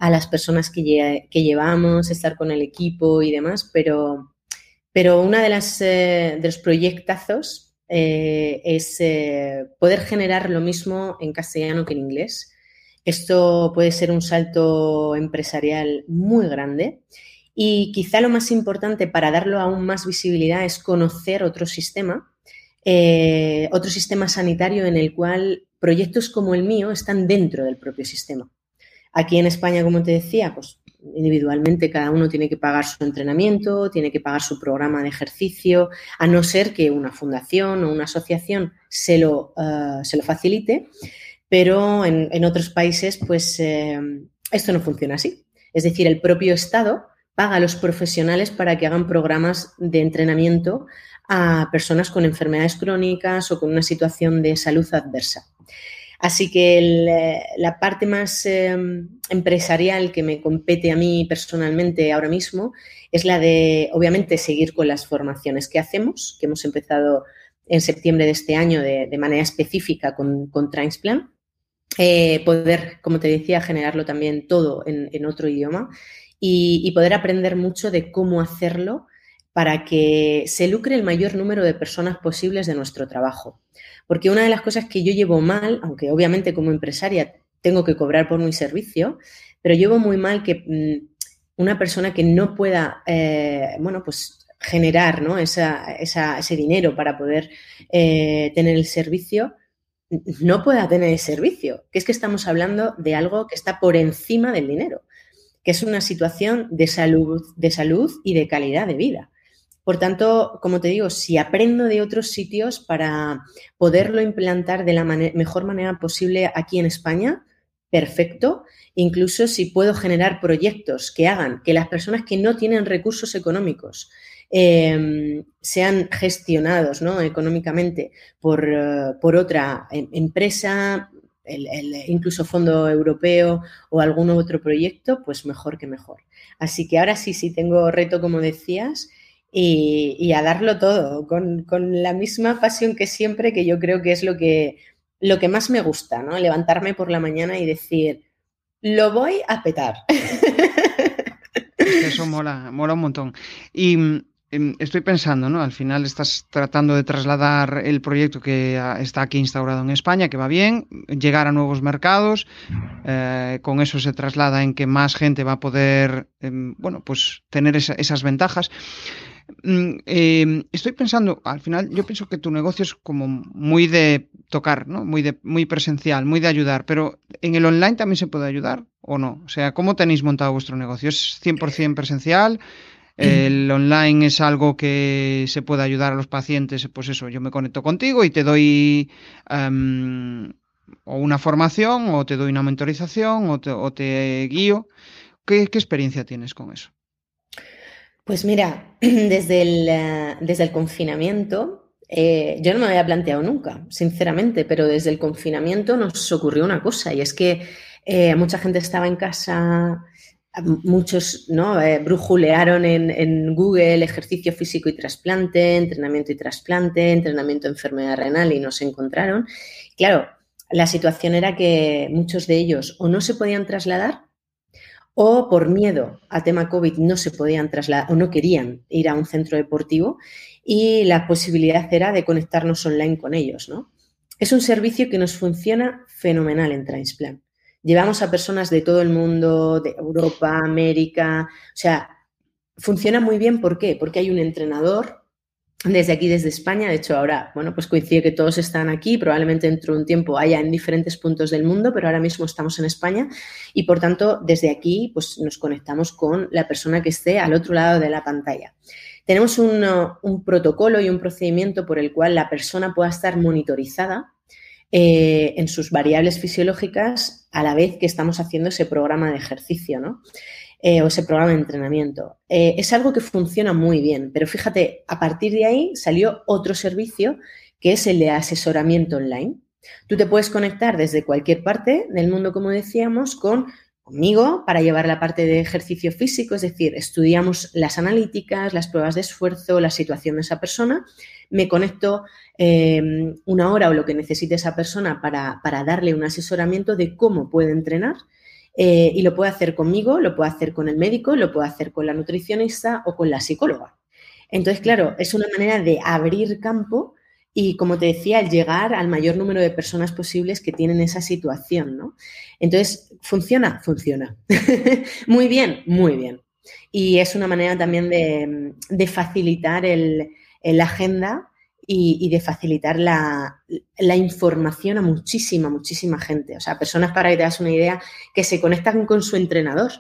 las personas que, llevamos, estar con el equipo y demás. Pero, pero una de, las, eh, de los proyectazos eh, es eh, poder generar lo mismo en castellano que en inglés. Esto puede ser un salto empresarial muy grande y quizá lo más importante para darlo aún más visibilidad es conocer otro sistema, eh, otro sistema sanitario en el cual proyectos como el mío están dentro del propio sistema. Aquí en España, como te decía, pues individualmente cada uno tiene que pagar su entrenamiento, tiene que pagar su programa de ejercicio, a no ser que una fundación o una asociación se lo, eh, se lo facilite, pero en, otros países pues eh, esto no funciona así. Es decir, el propio Estado paga a los profesionales para que hagan programas de entrenamiento a personas con enfermedades crónicas o con una situación de salud adversa. Así que eh, la parte más em, empresarial que me compete a mí personalmente ahora mismo es la de, obviamente, seguir con las formaciones que hacemos, que hemos empezado en septiembre de este año de, manera específica con, con Transplan. Eh, poder, como te decía, generarlo también todo en, otro idioma y, poder aprender mucho de cómo hacerlo para que se lucre el mayor número de personas posibles de nuestro trabajo. Porque una de las cosas que yo llevo mal, aunque obviamente como empresaria tengo que cobrar por mi servicio, pero llevo muy mal que mm, una persona que no pueda, eh, bueno, pues generar ¿no? ese dinero para poder eh, tener el servicio, no pueda tener el servicio. Que es que estamos hablando de algo que está por encima del dinero, que es una situación de salud, de salud y de calidad de vida. Por tanto, como te digo, si aprendo de otros sitios para poderlo implantar de la mejor manera posible aquí en España, perfecto. Incluso si puedo generar proyectos que hagan que las personas que no tienen recursos económicos em, sean gestionados económicamente por, eh, otra em, empresa, incluso fondo europeo o algún otro proyecto, pues mejor que mejor. Así que ahora sí, sí tengo reto, como decías, y, a darlo todo, con, con, la misma pasión que siempre, que yo creo que es lo que, lo que más me gusta, ¿no? Levantarme por la mañana y decir, lo voy a petar. Eso mola, mola un montón. Y mm, estoy pensando, ¿no? Al final estás tratando de trasladar el proyecto que está aquí instaurado en España, que va bien, llegar a nuevos mercados. Eh, con eso se traslada en que más gente va a poder, em, bueno, pues tener esas ventajas. Mm, em, estoy pensando, al final, yo pienso que tu negocio es como muy de tocar, ¿no? Muy, de, muy presencial, muy de ayudar, pero ¿en el online también se puede ayudar o no? O sea, ¿cómo tenéis montado vuestro negocio? ¿Es 100% presencial? El online es algo que se puede ayudar a los pacientes, pues eso, yo me conecto contigo y te doy em, o una formación o te doy una mentorización o te, guío. ¿Qué experiencia tienes con eso? Pues mira, desde el, eh, desde el confinamiento, eh, yo no me había planteado nunca, sinceramente, pero desde el confinamiento nos ocurrió una cosa y es que eh, mucha gente estaba en casa, muchos ¿no? brujulearon en, Google ejercicio físico y trasplante, entrenamiento y trasplante, entrenamiento de enfermedad renal y nos encontraron. Claro, la situación era que muchos de ellos o no se podían trasladar o por miedo a tema COVID no se podían trasladar o no querían ir a un centro deportivo y la posibilidad era de conectarnos online con ellos, ¿no? Es un servicio que nos funciona fenomenal en Transplant. Llevamos a personas de todo el mundo, de Europa, América, o sea, funciona muy bien. ¿Por qué? Porque hay un entrenador desde aquí, desde España. De hecho, ahora, bueno, pues coincide que todos están aquí, probablemente dentro de un tiempo haya en diferentes puntos del mundo, pero ahora mismo estamos en España y por tanto, desde aquí, pues nos conectamos con la persona que esté al otro lado de la pantalla. Tenemos un, un protocolo y un procedimiento por el cual la persona pueda estar monitorizada eh, en sus variables fisiológicas a la vez que estamos haciendo ese programa de ejercicio, ¿no? Eh, o ese programa de entrenamiento. Eh, es algo que funciona muy bien, pero fíjate, a partir de ahí salió otro servicio que es el de asesoramiento online. Tú te puedes conectar desde cualquier parte del mundo, como decíamos, con conmigo para llevar la parte de ejercicio físico, es decir, estudiamos las analíticas, las pruebas de esfuerzo, la situación de esa persona, me conecto eh, una hora o lo que necesite esa persona para, para darle un asesoramiento de cómo puede entrenar eh, y lo puede hacer conmigo, lo puede hacer con el médico, lo puede hacer con la nutricionista o con la psicóloga. Entonces, claro, es una manera de abrir campo y, como te decía, llegar al mayor número de personas posibles que tienen esa situación, ¿no? Entonces, ¿funciona? Funciona. muy bien, muy bien. Y es una manera también de, facilitar el, la agenda y, de facilitar la, información a muchísima, muchísima gente. O sea, personas, para que te das una idea, que se conectan con su entrenador.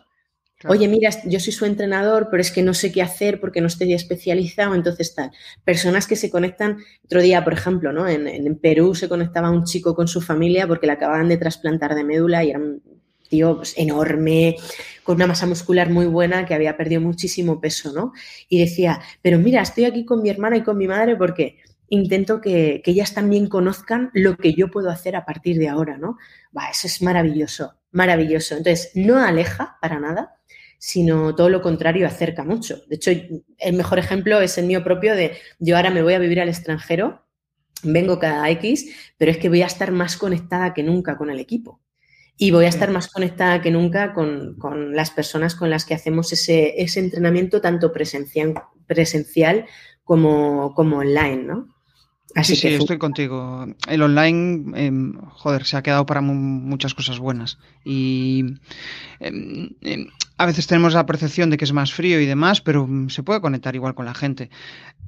Oye, mira, yo soy su entrenador, pero es que no sé qué hacer porque no estoy especializado, entonces tal. Personas que se conectan, otro día, por ejemplo, ¿no? En, en Perú se conectaba un chico con su familia porque le acababan de trasplantar de médula y era un tío pues, enorme, con una masa muscular muy buena, que había perdido muchísimo peso, ¿no? Y decía, pero mira, estoy aquí con mi hermana y con mi madre porque intento que, ellas también conozcan lo que yo puedo hacer a partir de ahora, ¿no? Va, eso es maravilloso, maravilloso. Entonces, no aleja para nada, sino todo lo contrario, acerca mucho. De hecho, el mejor ejemplo es el mío propio de yo ahora me voy a vivir al extranjero, vengo cada X, pero es que voy a estar más conectada que nunca con el equipo. Y voy a estar más conectada que nunca con, las personas con las que hacemos ese, ese entrenamiento, tanto presencial, presencial como, como online, ¿no? Sí, sí, estoy contigo. El online, em, joder, se ha quedado para muchas cosas buenas. Y em, em, a veces tenemos la percepción de que es más frío y demás, pero mm, se puede conectar igual con la gente.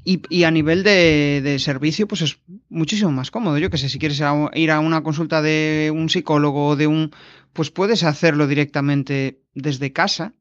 Y, a nivel de, servicio, pues es muchísimo más cómodo. Yo que sé, si quieres ir a una consulta de un psicólogo o de un, pues puedes hacerlo directamente desde casa.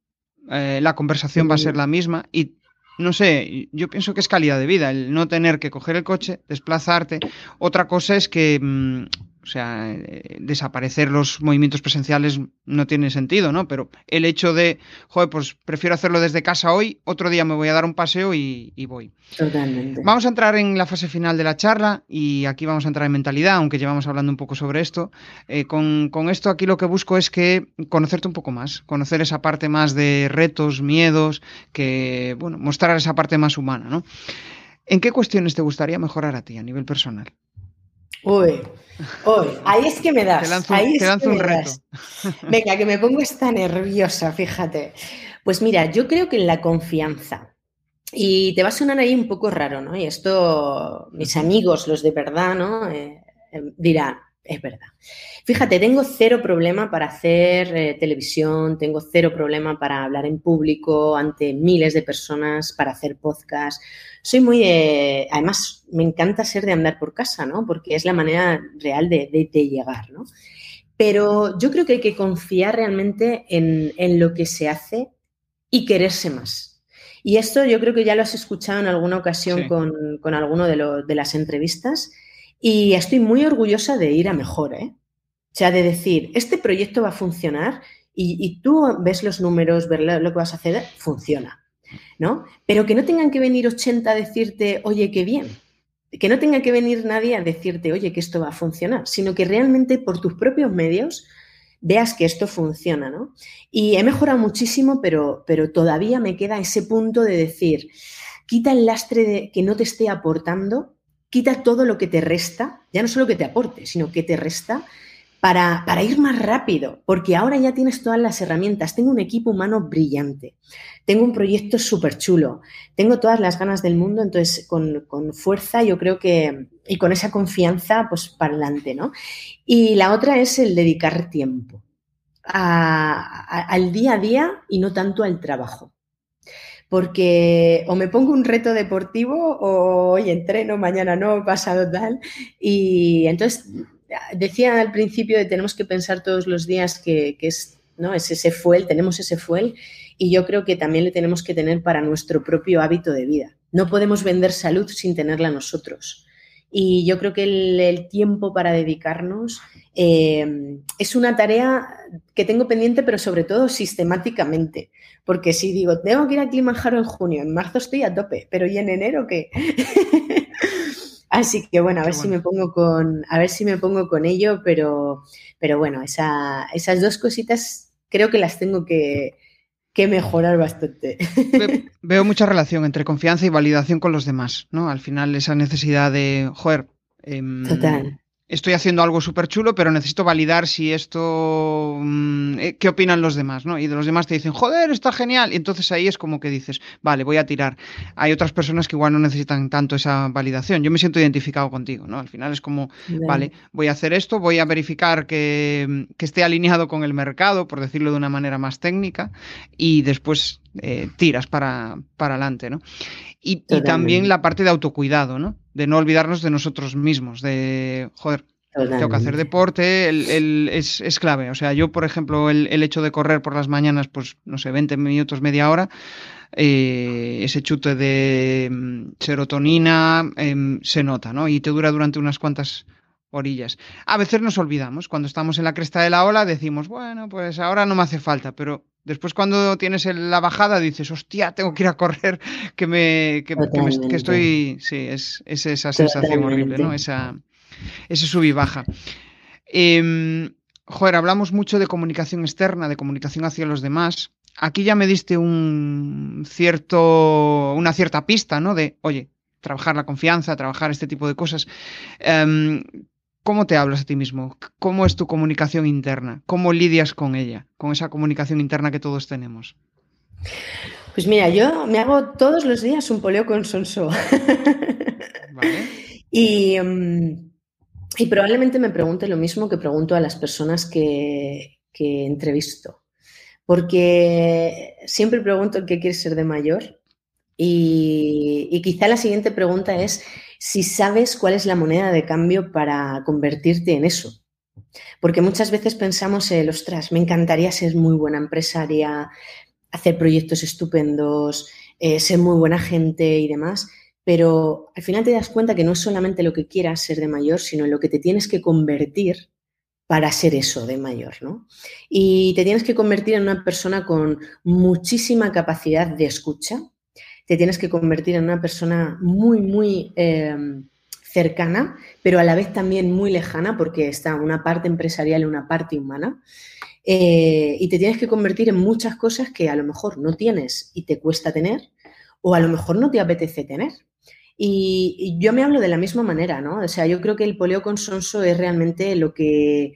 Eh, la conversación va a ser la misma y no sé, yo pienso que es calidad de vida, el no tener que coger el coche, desplazarte. Otra cosa es que mm, o sea, eh, desaparecer los movimientos presenciales no tiene sentido, ¿no? Pero el hecho de, joder, pues prefiero hacerlo desde casa hoy, otro día me voy a dar un paseo y, voy. Totalmente. Vamos a entrar en la fase final de la charla y aquí vamos a entrar en mentalidad, aunque llevamos hablando un poco sobre esto. Eh, con, con, esto aquí lo que busco es que conocerte un poco más, conocer esa parte más de retos, miedos, que, bueno, mostrar esa parte más humana, ¿no? ¿En qué cuestiones te gustaría mejorar a ti a nivel personal? Uy, uy, ahí es que me das. Te lanzo, ahí un reto. Venga, que me pongo esta nerviosa, fíjate. Pues mira, yo creo que en la confianza. Y te va a sonar ahí un poco raro, ¿no? Y esto, mis amigos, los de verdad, ¿no? Eh, eh, dirán, es verdad. Fíjate, tengo cero problema para hacer eh, televisión, tengo cero problema para hablar en público ante miles de personas, para hacer podcast. Soy muy de, además me encanta ser de andar por casa, ¿no? Porque es la manera real de, llegar, ¿no? Pero yo creo que hay que confiar realmente en, lo que se hace y quererse más. Y esto yo creo que ya lo has escuchado en alguna ocasión con, con, alguno de, de las entrevistas y estoy muy orgullosa de ir a mejor, ¿eh? O sea, de decir, este proyecto va a funcionar y, tú ves los números, ver lo, que vas a hacer, funciona, ¿no? Pero que no tengan que venir 80 a decirte, oye, qué bien. Que no tenga que venir nadie a decirte, oye, que esto va a funcionar, sino que realmente por tus propios medios veas que esto funciona, ¿no? Y he mejorado muchísimo, pero, pero todavía me queda ese punto de decir, quita el lastre de que no te esté aportando quita todo lo que te resta, ya no solo que te aporte, sino que te resta para, para, ir más rápido, porque ahora ya tienes todas las herramientas. Tengo un equipo humano brillante, tengo un proyecto súper chulo, tengo todas las ganas del mundo, entonces con, fuerza yo creo que, y con esa confianza, pues para adelante, ¿no? Y la otra es el dedicar tiempo al día a día y no tanto al trabajo porque o me pongo un reto deportivo o hoy entreno, mañana no, pasado tal. Y entonces decía al principio de tenemos que pensar todos los días que, es, ¿no? es ese fuel, tenemos ese fuel y yo creo que también le tenemos que tener para nuestro propio hábito de vida. No podemos vender salud sin tenerla nosotros. Y yo creo que el, tiempo para dedicarnos eh, es una tarea que tengo pendiente, pero sobre todo sistemáticamente. Porque si digo, tengo que ir a Kilimanjaro en junio, en marzo estoy a tope, pero ¿y en enero qué? Así que bueno, a ver si me pongo con, a ver si me pongo con ello, pero, pero bueno, esas dos cositas creo que las tengo que, que mejorar bastante. Veo mucha relación entre confianza y validación con los demás, ¿no? Al final esa necesidad de, joder, em, Total estoy haciendo algo súper chulo, pero necesito validar si esto, mm, eh, qué opinan los demás, ¿no? Y de los demás te dicen, joder, está genial. Y entonces ahí es como que dices, vale, voy a tirar. Hay otras personas que igual no necesitan tanto esa validación. Yo me siento identificado contigo, ¿no? Al final es como, vale, voy a hacer esto, voy a verificar que, esté alineado con el mercado, por decirlo de una manera más técnica, y después eh, tiras para, para adelante, ¿no? Y, y, también la parte de autocuidado, ¿no? De no olvidarnos de nosotros mismos, de, joder, tengo que hacer deporte, el, es, es, clave. O sea, yo, por ejemplo, el, el, hecho de correr por las mañanas, pues, no sé, 20 minutos, media hora, eh, ese chute de mm, serotonina eh, se nota, ¿no? Y te dura durante unas cuantas orillas. A veces nos olvidamos, cuando estamos en la cresta de la ola decimos, bueno, pues ahora no me hace falta, pero después cuando tienes la bajada dices, hostia, tengo que ir a correr, que me, que, que, estoy, sí, es, es esa sensación horrible, ¿no? Esa, ese sub y baja. Em, joder, hablamos mucho de comunicación externa, de comunicación hacia los demás. Aquí ya me diste un cierto, una cierta pista, ¿no? De, oye, trabajar la confianza, trabajar este tipo de cosas. Em, ¿Cómo te hablas a ti mismo? ¿Cómo es tu comunicación interna? ¿Cómo lidias con ella, con esa comunicación interna que todos tenemos? Pues mira, yo me hago todos los días un poleo con sonso. ¿Vale? y, em, y, probablemente me pregunte lo mismo que pregunto a las personas que, que entrevisto. porque siempre pregunto qué quieres ser de mayor y, quizá la siguiente pregunta es si sabes cuál es la moneda de cambio para convertirte en eso. Porque muchas veces pensamos, el ostras, me encantaría ser muy buena empresaria, hacer proyectos estupendos, eh, ser muy buena gente y demás, pero al final te das cuenta que no es solamente lo que quieras ser de mayor, sino en lo que te tienes que convertir para ser eso de mayor, ¿no? Y te tienes que convertir en una persona con muchísima capacidad de escucha, te tienes que convertir en una persona muy, muy em, cercana, pero a la vez también muy lejana, porque está una parte empresarial y una parte humana. Eh, y te tienes que convertir en muchas cosas que a lo mejor no tienes y te cuesta tener, o a lo mejor no te apetece tener. Y, yo me hablo de la misma manera, ¿no? O sea, yo creo que el poleo es realmente lo que,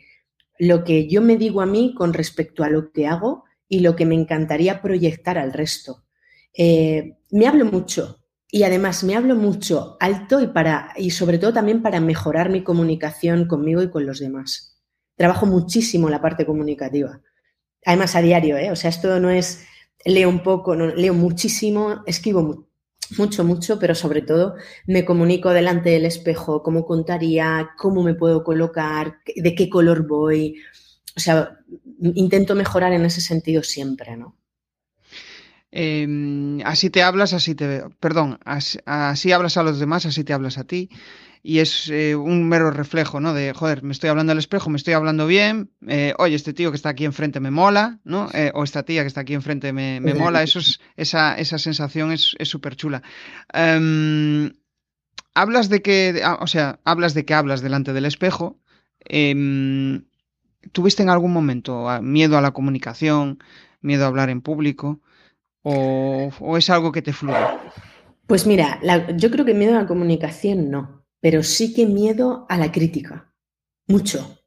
lo que yo me digo a mí con respecto a lo que hago y lo que me encantaría proyectar al resto. Eh, me hablo mucho y además me hablo mucho alto y, para, y sobre todo también para mejorar mi comunicación conmigo y con los demás. Trabajo muchísimo la parte comunicativa. Además, a diario, ¿eh? O sea, esto no es leo un poco, no, leo muchísimo, escribo mucho, mucho, pero sobre todo me comunico delante del espejo, cómo contaría, cómo me puedo colocar, de qué color voy. O sea, intento mejorar en ese sentido siempre, ¿no? Em, así te hablas, así te veo. Perdón, así, hablas a los demás, así te hablas a ti. Y es eh, un mero reflejo, ¿no? De, joder, me estoy hablando al espejo, me estoy hablando bien. Eh, oye, este tío que está aquí enfrente me mola, ¿no? Eh, o esta tía que está aquí enfrente me, me mola. Eso es, esa, esa sensación es súper chula. Em, hablas de que, ah, o sea, hablas de que hablas delante del espejo. Em, ¿Tuviste en algún momento ah, miedo a la comunicación, miedo a hablar en público? ¿O, es algo que te fluye? Pues mira, yo creo que miedo a la comunicación no, pero sí que miedo a la crítica. Mucho.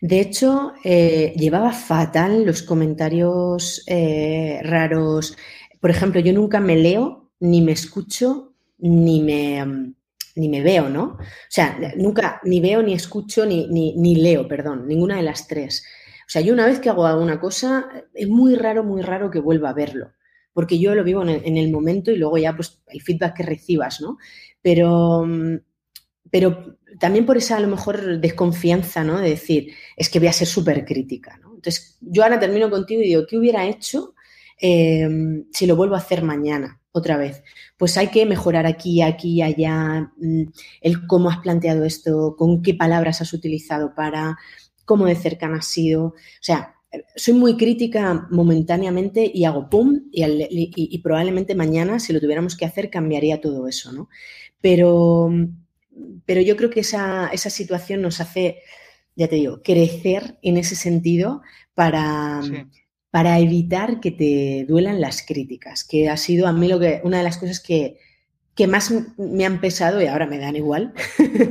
De hecho, eh, llevaba fatal los comentarios eh, raros. Por ejemplo, yo nunca me leo, ni me escucho, ni me, ni me veo, ¿no? O sea, nunca ni veo, ni escucho, ni, ni, ni leo, perdón, ninguna de las tres. O sea, yo una vez que hago alguna cosa, es muy raro, muy raro que vuelva a verlo porque yo lo vivo en el, momento y luego ya pues el feedback que recibas, ¿no? Pero, mm, pero también por esa a lo mejor desconfianza, ¿no? De decir, es que voy a ser súper crítica, ¿no? Entonces, yo ahora termino contigo y digo, ¿qué hubiera hecho em, si lo vuelvo a hacer mañana? Otra vez, pues hay que mejorar aquí, aquí, allá, mm, el cómo has planteado esto, con qué palabras has utilizado para, cómo de cercana has sido. O sea, soy muy crítica momentáneamente y hago pum y, probablemente mañana, si lo tuviéramos que hacer, cambiaría todo eso, ¿no? Pero, pero yo creo que esa, situación nos hace, ya te digo, crecer en ese sentido para, para evitar que te duelan las críticas, que ha sido a mí lo que, una de las cosas que, que más me han pesado y ahora me dan igual.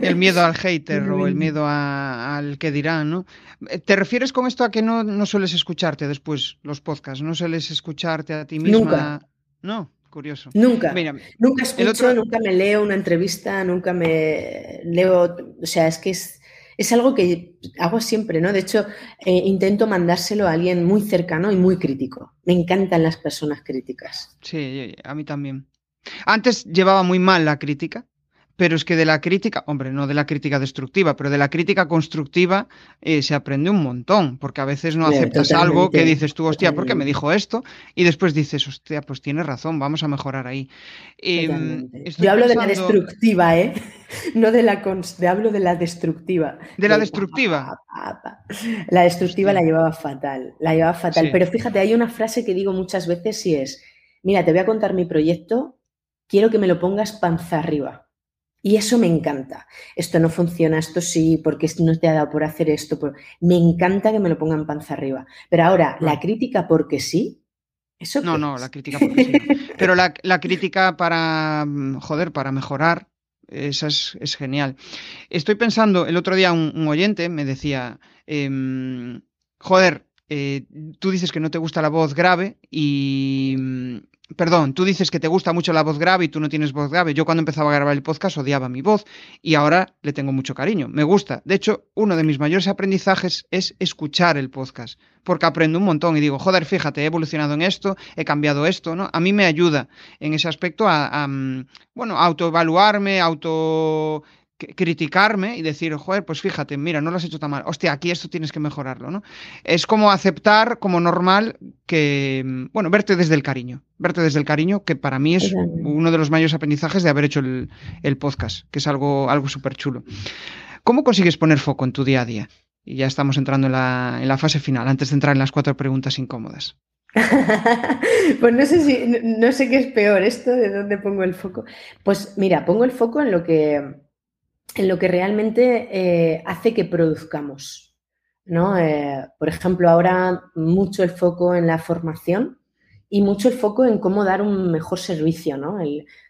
El miedo al hater o el miedo al que dirán, ¿no? Eh, ¿Te refieres con esto a que no, no sueles escucharte después los podcasts? ¿No sueles escucharte a ti misma? Nunca. No, curioso. Nunca. nunca escucho, nunca me leo una entrevista, nunca me leo. O sea, es que es, es algo que hago siempre, ¿no? De hecho, eh, intento mandárselo a alguien muy cercano y muy crítico. Me encantan las personas críticas. Sí, a mí también. Antes llevaba muy mal la crítica, pero es que de la crítica, hombre, no de la crítica destructiva, pero de la crítica constructiva eh, se aprende un montón, porque a veces no aceptas algo que dices tú, hostia, ¿por qué me dijo esto? Y después dices, hostia, pues tienes razón, vamos a mejorar ahí. Em, Yo hablo de la destructiva, ¿eh? No de la hablo de la destructiva. De la destructiva. La destructiva la llevaba fatal, la llevaba fatal. Pero fíjate, hay una frase que digo muchas veces y es, mira, te voy a contar mi proyecto quiero que me lo pongas panza arriba. Y eso me encanta. Esto no funciona, esto sí, porque no te ha dado por hacer esto. Me encanta que me lo pongan panza arriba. Pero ahora, la crítica porque sí, ¿eso No, no, la crítica porque sí. Pero la, crítica para, mm, joder, para mejorar, esa es, genial. Estoy pensando, el otro día un, oyente me decía, em, joder, eh, tú dices que no te gusta la voz grave y, Perdón, tú dices que te gusta mucho la voz grave y tú no tienes voz grave. Yo cuando empezaba a grabar el podcast odiaba mi voz y ahora le tengo mucho cariño. Me gusta. De hecho, uno de mis mayores aprendizajes es escuchar el podcast, porque aprendo un montón y digo, joder, fíjate, he evolucionado en esto, he cambiado esto, ¿no? A mí me ayuda en ese aspecto a, a mm, bueno, autoevaluarme, auto criticarme y decir, joder, pues fíjate, mira, no lo has hecho tan mal. Hostia, aquí esto tienes que mejorarlo, ¿no? Es como aceptar como normal que, mm, bueno, verte desde el cariño, verte desde el cariño, que para mí es uno de los mayores aprendizajes de haber hecho el, el podcast, que es algo, algo súper chulo. ¿Cómo consigues poner foco en tu día a día? Y ya estamos entrando en la, en la fase final, antes de entrar en las cuatro preguntas incómodas. pues no sé si, no sé qué es peor esto, de dónde pongo el foco. Pues mira, pongo el foco en lo que en lo que realmente eh, hace que produzcamos. ¿no? Eh, por ejemplo, ahora mucho el foco en la formación y mucho el foco en cómo dar un mejor servicio, ¿no?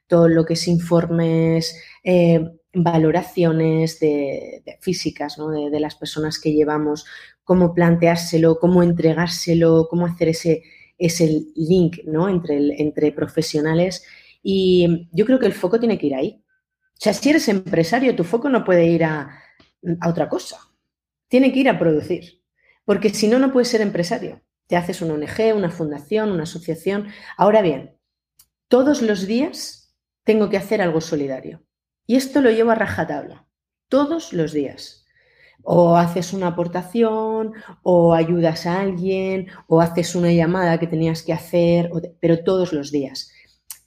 todo lo que es informes, eh, valoraciones de, físicas ¿no? de, las personas que llevamos, cómo planteárselo, cómo entregárselo, cómo hacer ese, ese link ¿no? entre, entre profesionales. Y yo creo que el foco tiene que ir ahí. O sea, si eres empresario, tu foco no puede ir a, otra cosa. Tiene que ir a producir. Porque si no, no puedes ser empresario. Te haces una ONG, una fundación, una asociación. Ahora bien, todos los días tengo que hacer algo solidario. Y esto lo llevo a rajatabla. Todos los días. O haces una aportación, o ayudas a alguien, o haces una llamada que tenías que hacer, pero todos los días.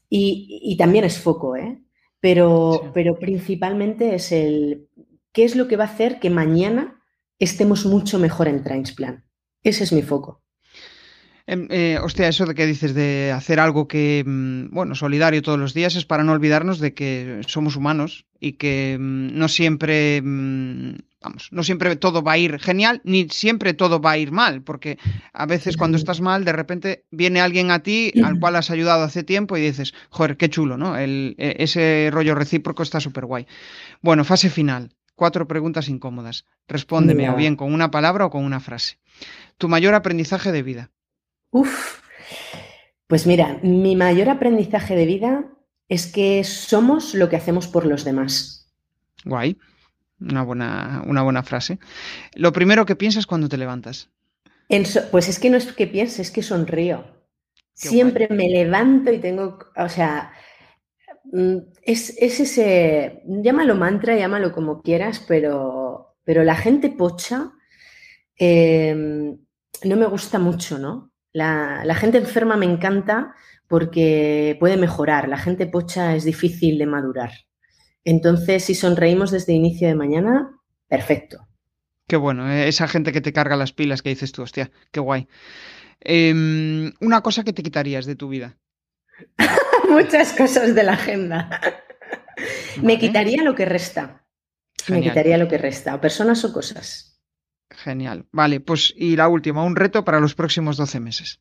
Y, y también es foco, ¿eh? Pero, pero principalmente es el qué es lo que va a hacer que mañana estemos mucho mejor en Transplant. Ese es mi foco. Em, eh, hostia, eso de que dices de hacer algo que, mm, bueno, solidario todos los días es para no olvidarnos de que somos humanos y que mm, no siempre, mm, vamos, no siempre todo va a ir genial, ni siempre todo va a ir mal, porque a veces cuando estás mal, de repente viene alguien a ti al cual has ayudado hace tiempo y dices, joder, qué chulo, ¿no? El, e, ese rollo recíproco está súper guay. Bueno, fase final. Cuatro preguntas incómodas. Respóndeme o bien con una palabra o con una frase. Tu mayor aprendizaje de vida. Uf, pues mira, mi mayor aprendizaje de vida es que somos lo que hacemos por los demás. Guay, una buena, una buena frase. Lo primero que piensas cuando te levantas. pues es que no es que piense, es que sonrío. Siempre me levanto y tengo, o sea, mm, es, ese, llámalo mantra, llámalo como quieras, pero, pero la gente pocha em, no me gusta mucho, ¿no? La, gente enferma me encanta porque puede mejorar. La gente pocha es difícil de madurar. Entonces, si sonreímos desde inicio de mañana, perfecto. Qué bueno, eh, esa gente que te carga las pilas que dices tú, hostia, qué guay. Em, una cosa que te quitarías de tu vida. Muchas cosas de la agenda. Me quitaría lo que resta. Me quitaría lo que resta, o personas o cosas. Genial. Vale, pues y la última, un reto para los próximos 12 meses.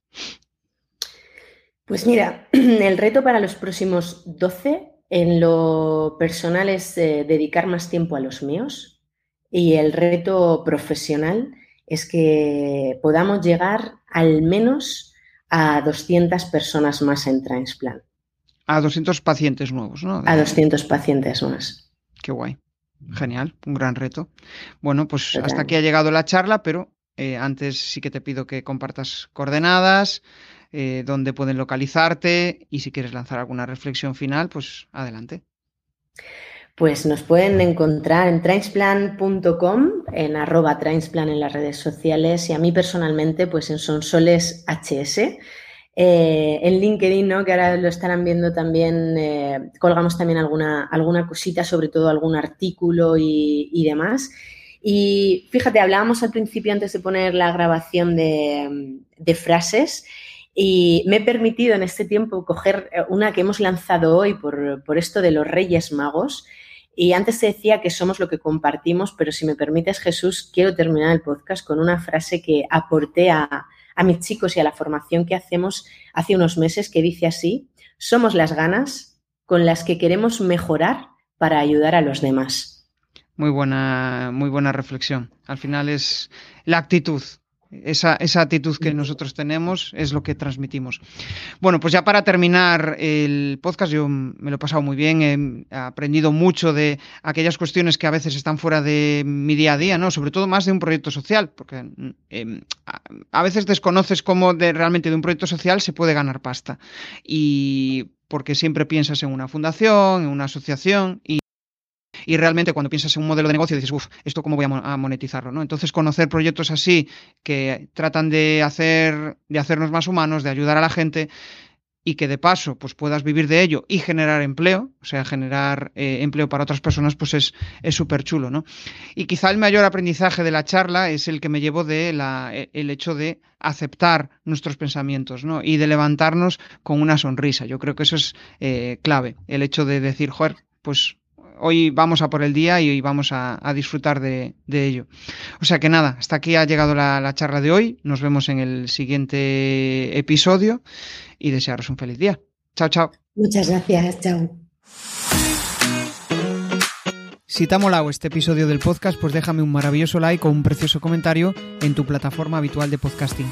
Pues mira, el reto para los próximos 12 en lo personal es eh, dedicar más tiempo a los míos y el reto profesional es que podamos llegar al menos a 200 personas más en Transplant. A 200 pacientes nuevos, ¿no? A 200 pacientes más. Qué guay. Genial, un gran reto. Bueno, pues hasta aquí ha llegado la charla, pero eh, antes sí que te pido que compartas coordenadas, eh, donde pueden localizarte y si quieres lanzar alguna reflexión final, pues adelante. Pues nos pueden encontrar en transplan.com, en arroba transplan en las redes sociales y a mí personalmente pues en Sonsoles HS eh, en LinkedIn, ¿no? que ahora lo estarán viendo también, eh, colgamos también alguna, alguna cosita, sobre todo algún artículo y, demás. Y fíjate, hablábamos al principio antes de poner la grabación de, frases y me he permitido en este tiempo coger eh, una que hemos lanzado hoy por, por esto de los Reyes Magos. Y antes te decía que somos lo que compartimos, pero si me permites, Jesús, quiero terminar el podcast con una frase que aporté a, a mis chicos y a la formación que hacemos hace unos meses que dice así, somos las ganas con las que queremos mejorar para ayudar a los demás. Muy buena, muy buena reflexión. Al final es la actitud. Esa, esa, actitud que nosotros tenemos es lo que transmitimos. Bueno, pues ya para terminar el podcast, yo me lo he pasado muy bien, he aprendido mucho de aquellas cuestiones que a veces están fuera de mi día a día, ¿no? Sobre todo más de un proyecto social, porque eh, a veces desconoces cómo de, realmente de un proyecto social se puede ganar pasta. Y porque siempre piensas en una fundación, en una asociación y y realmente cuando piensas en un modelo de negocio dices, uff, ¿esto cómo voy a monetizarlo? ¿no? Entonces, conocer proyectos así que tratan de, hacer, de hacernos más humanos, de ayudar a la gente y que de paso pues puedas vivir de ello y generar empleo, o sea, generar eh, empleo para otras personas, pues es súper chulo, ¿no? Y quizá el mayor aprendizaje de la charla es el que me llevo de la, e, el hecho de aceptar nuestros pensamientos, ¿no? Y de levantarnos con una sonrisa. Yo creo que eso es eh, clave, el hecho de decir, joder, pues hoy vamos a por el día y hoy vamos a, disfrutar de, ello. O sea que nada, hasta aquí ha llegado la, charla de hoy. Nos vemos en el siguiente episodio y desearos un feliz día. Chao, chao. Muchas gracias, chao. Si te ha molado este episodio del podcast, pues déjame un maravilloso like o un precioso comentario en tu plataforma habitual de podcasting.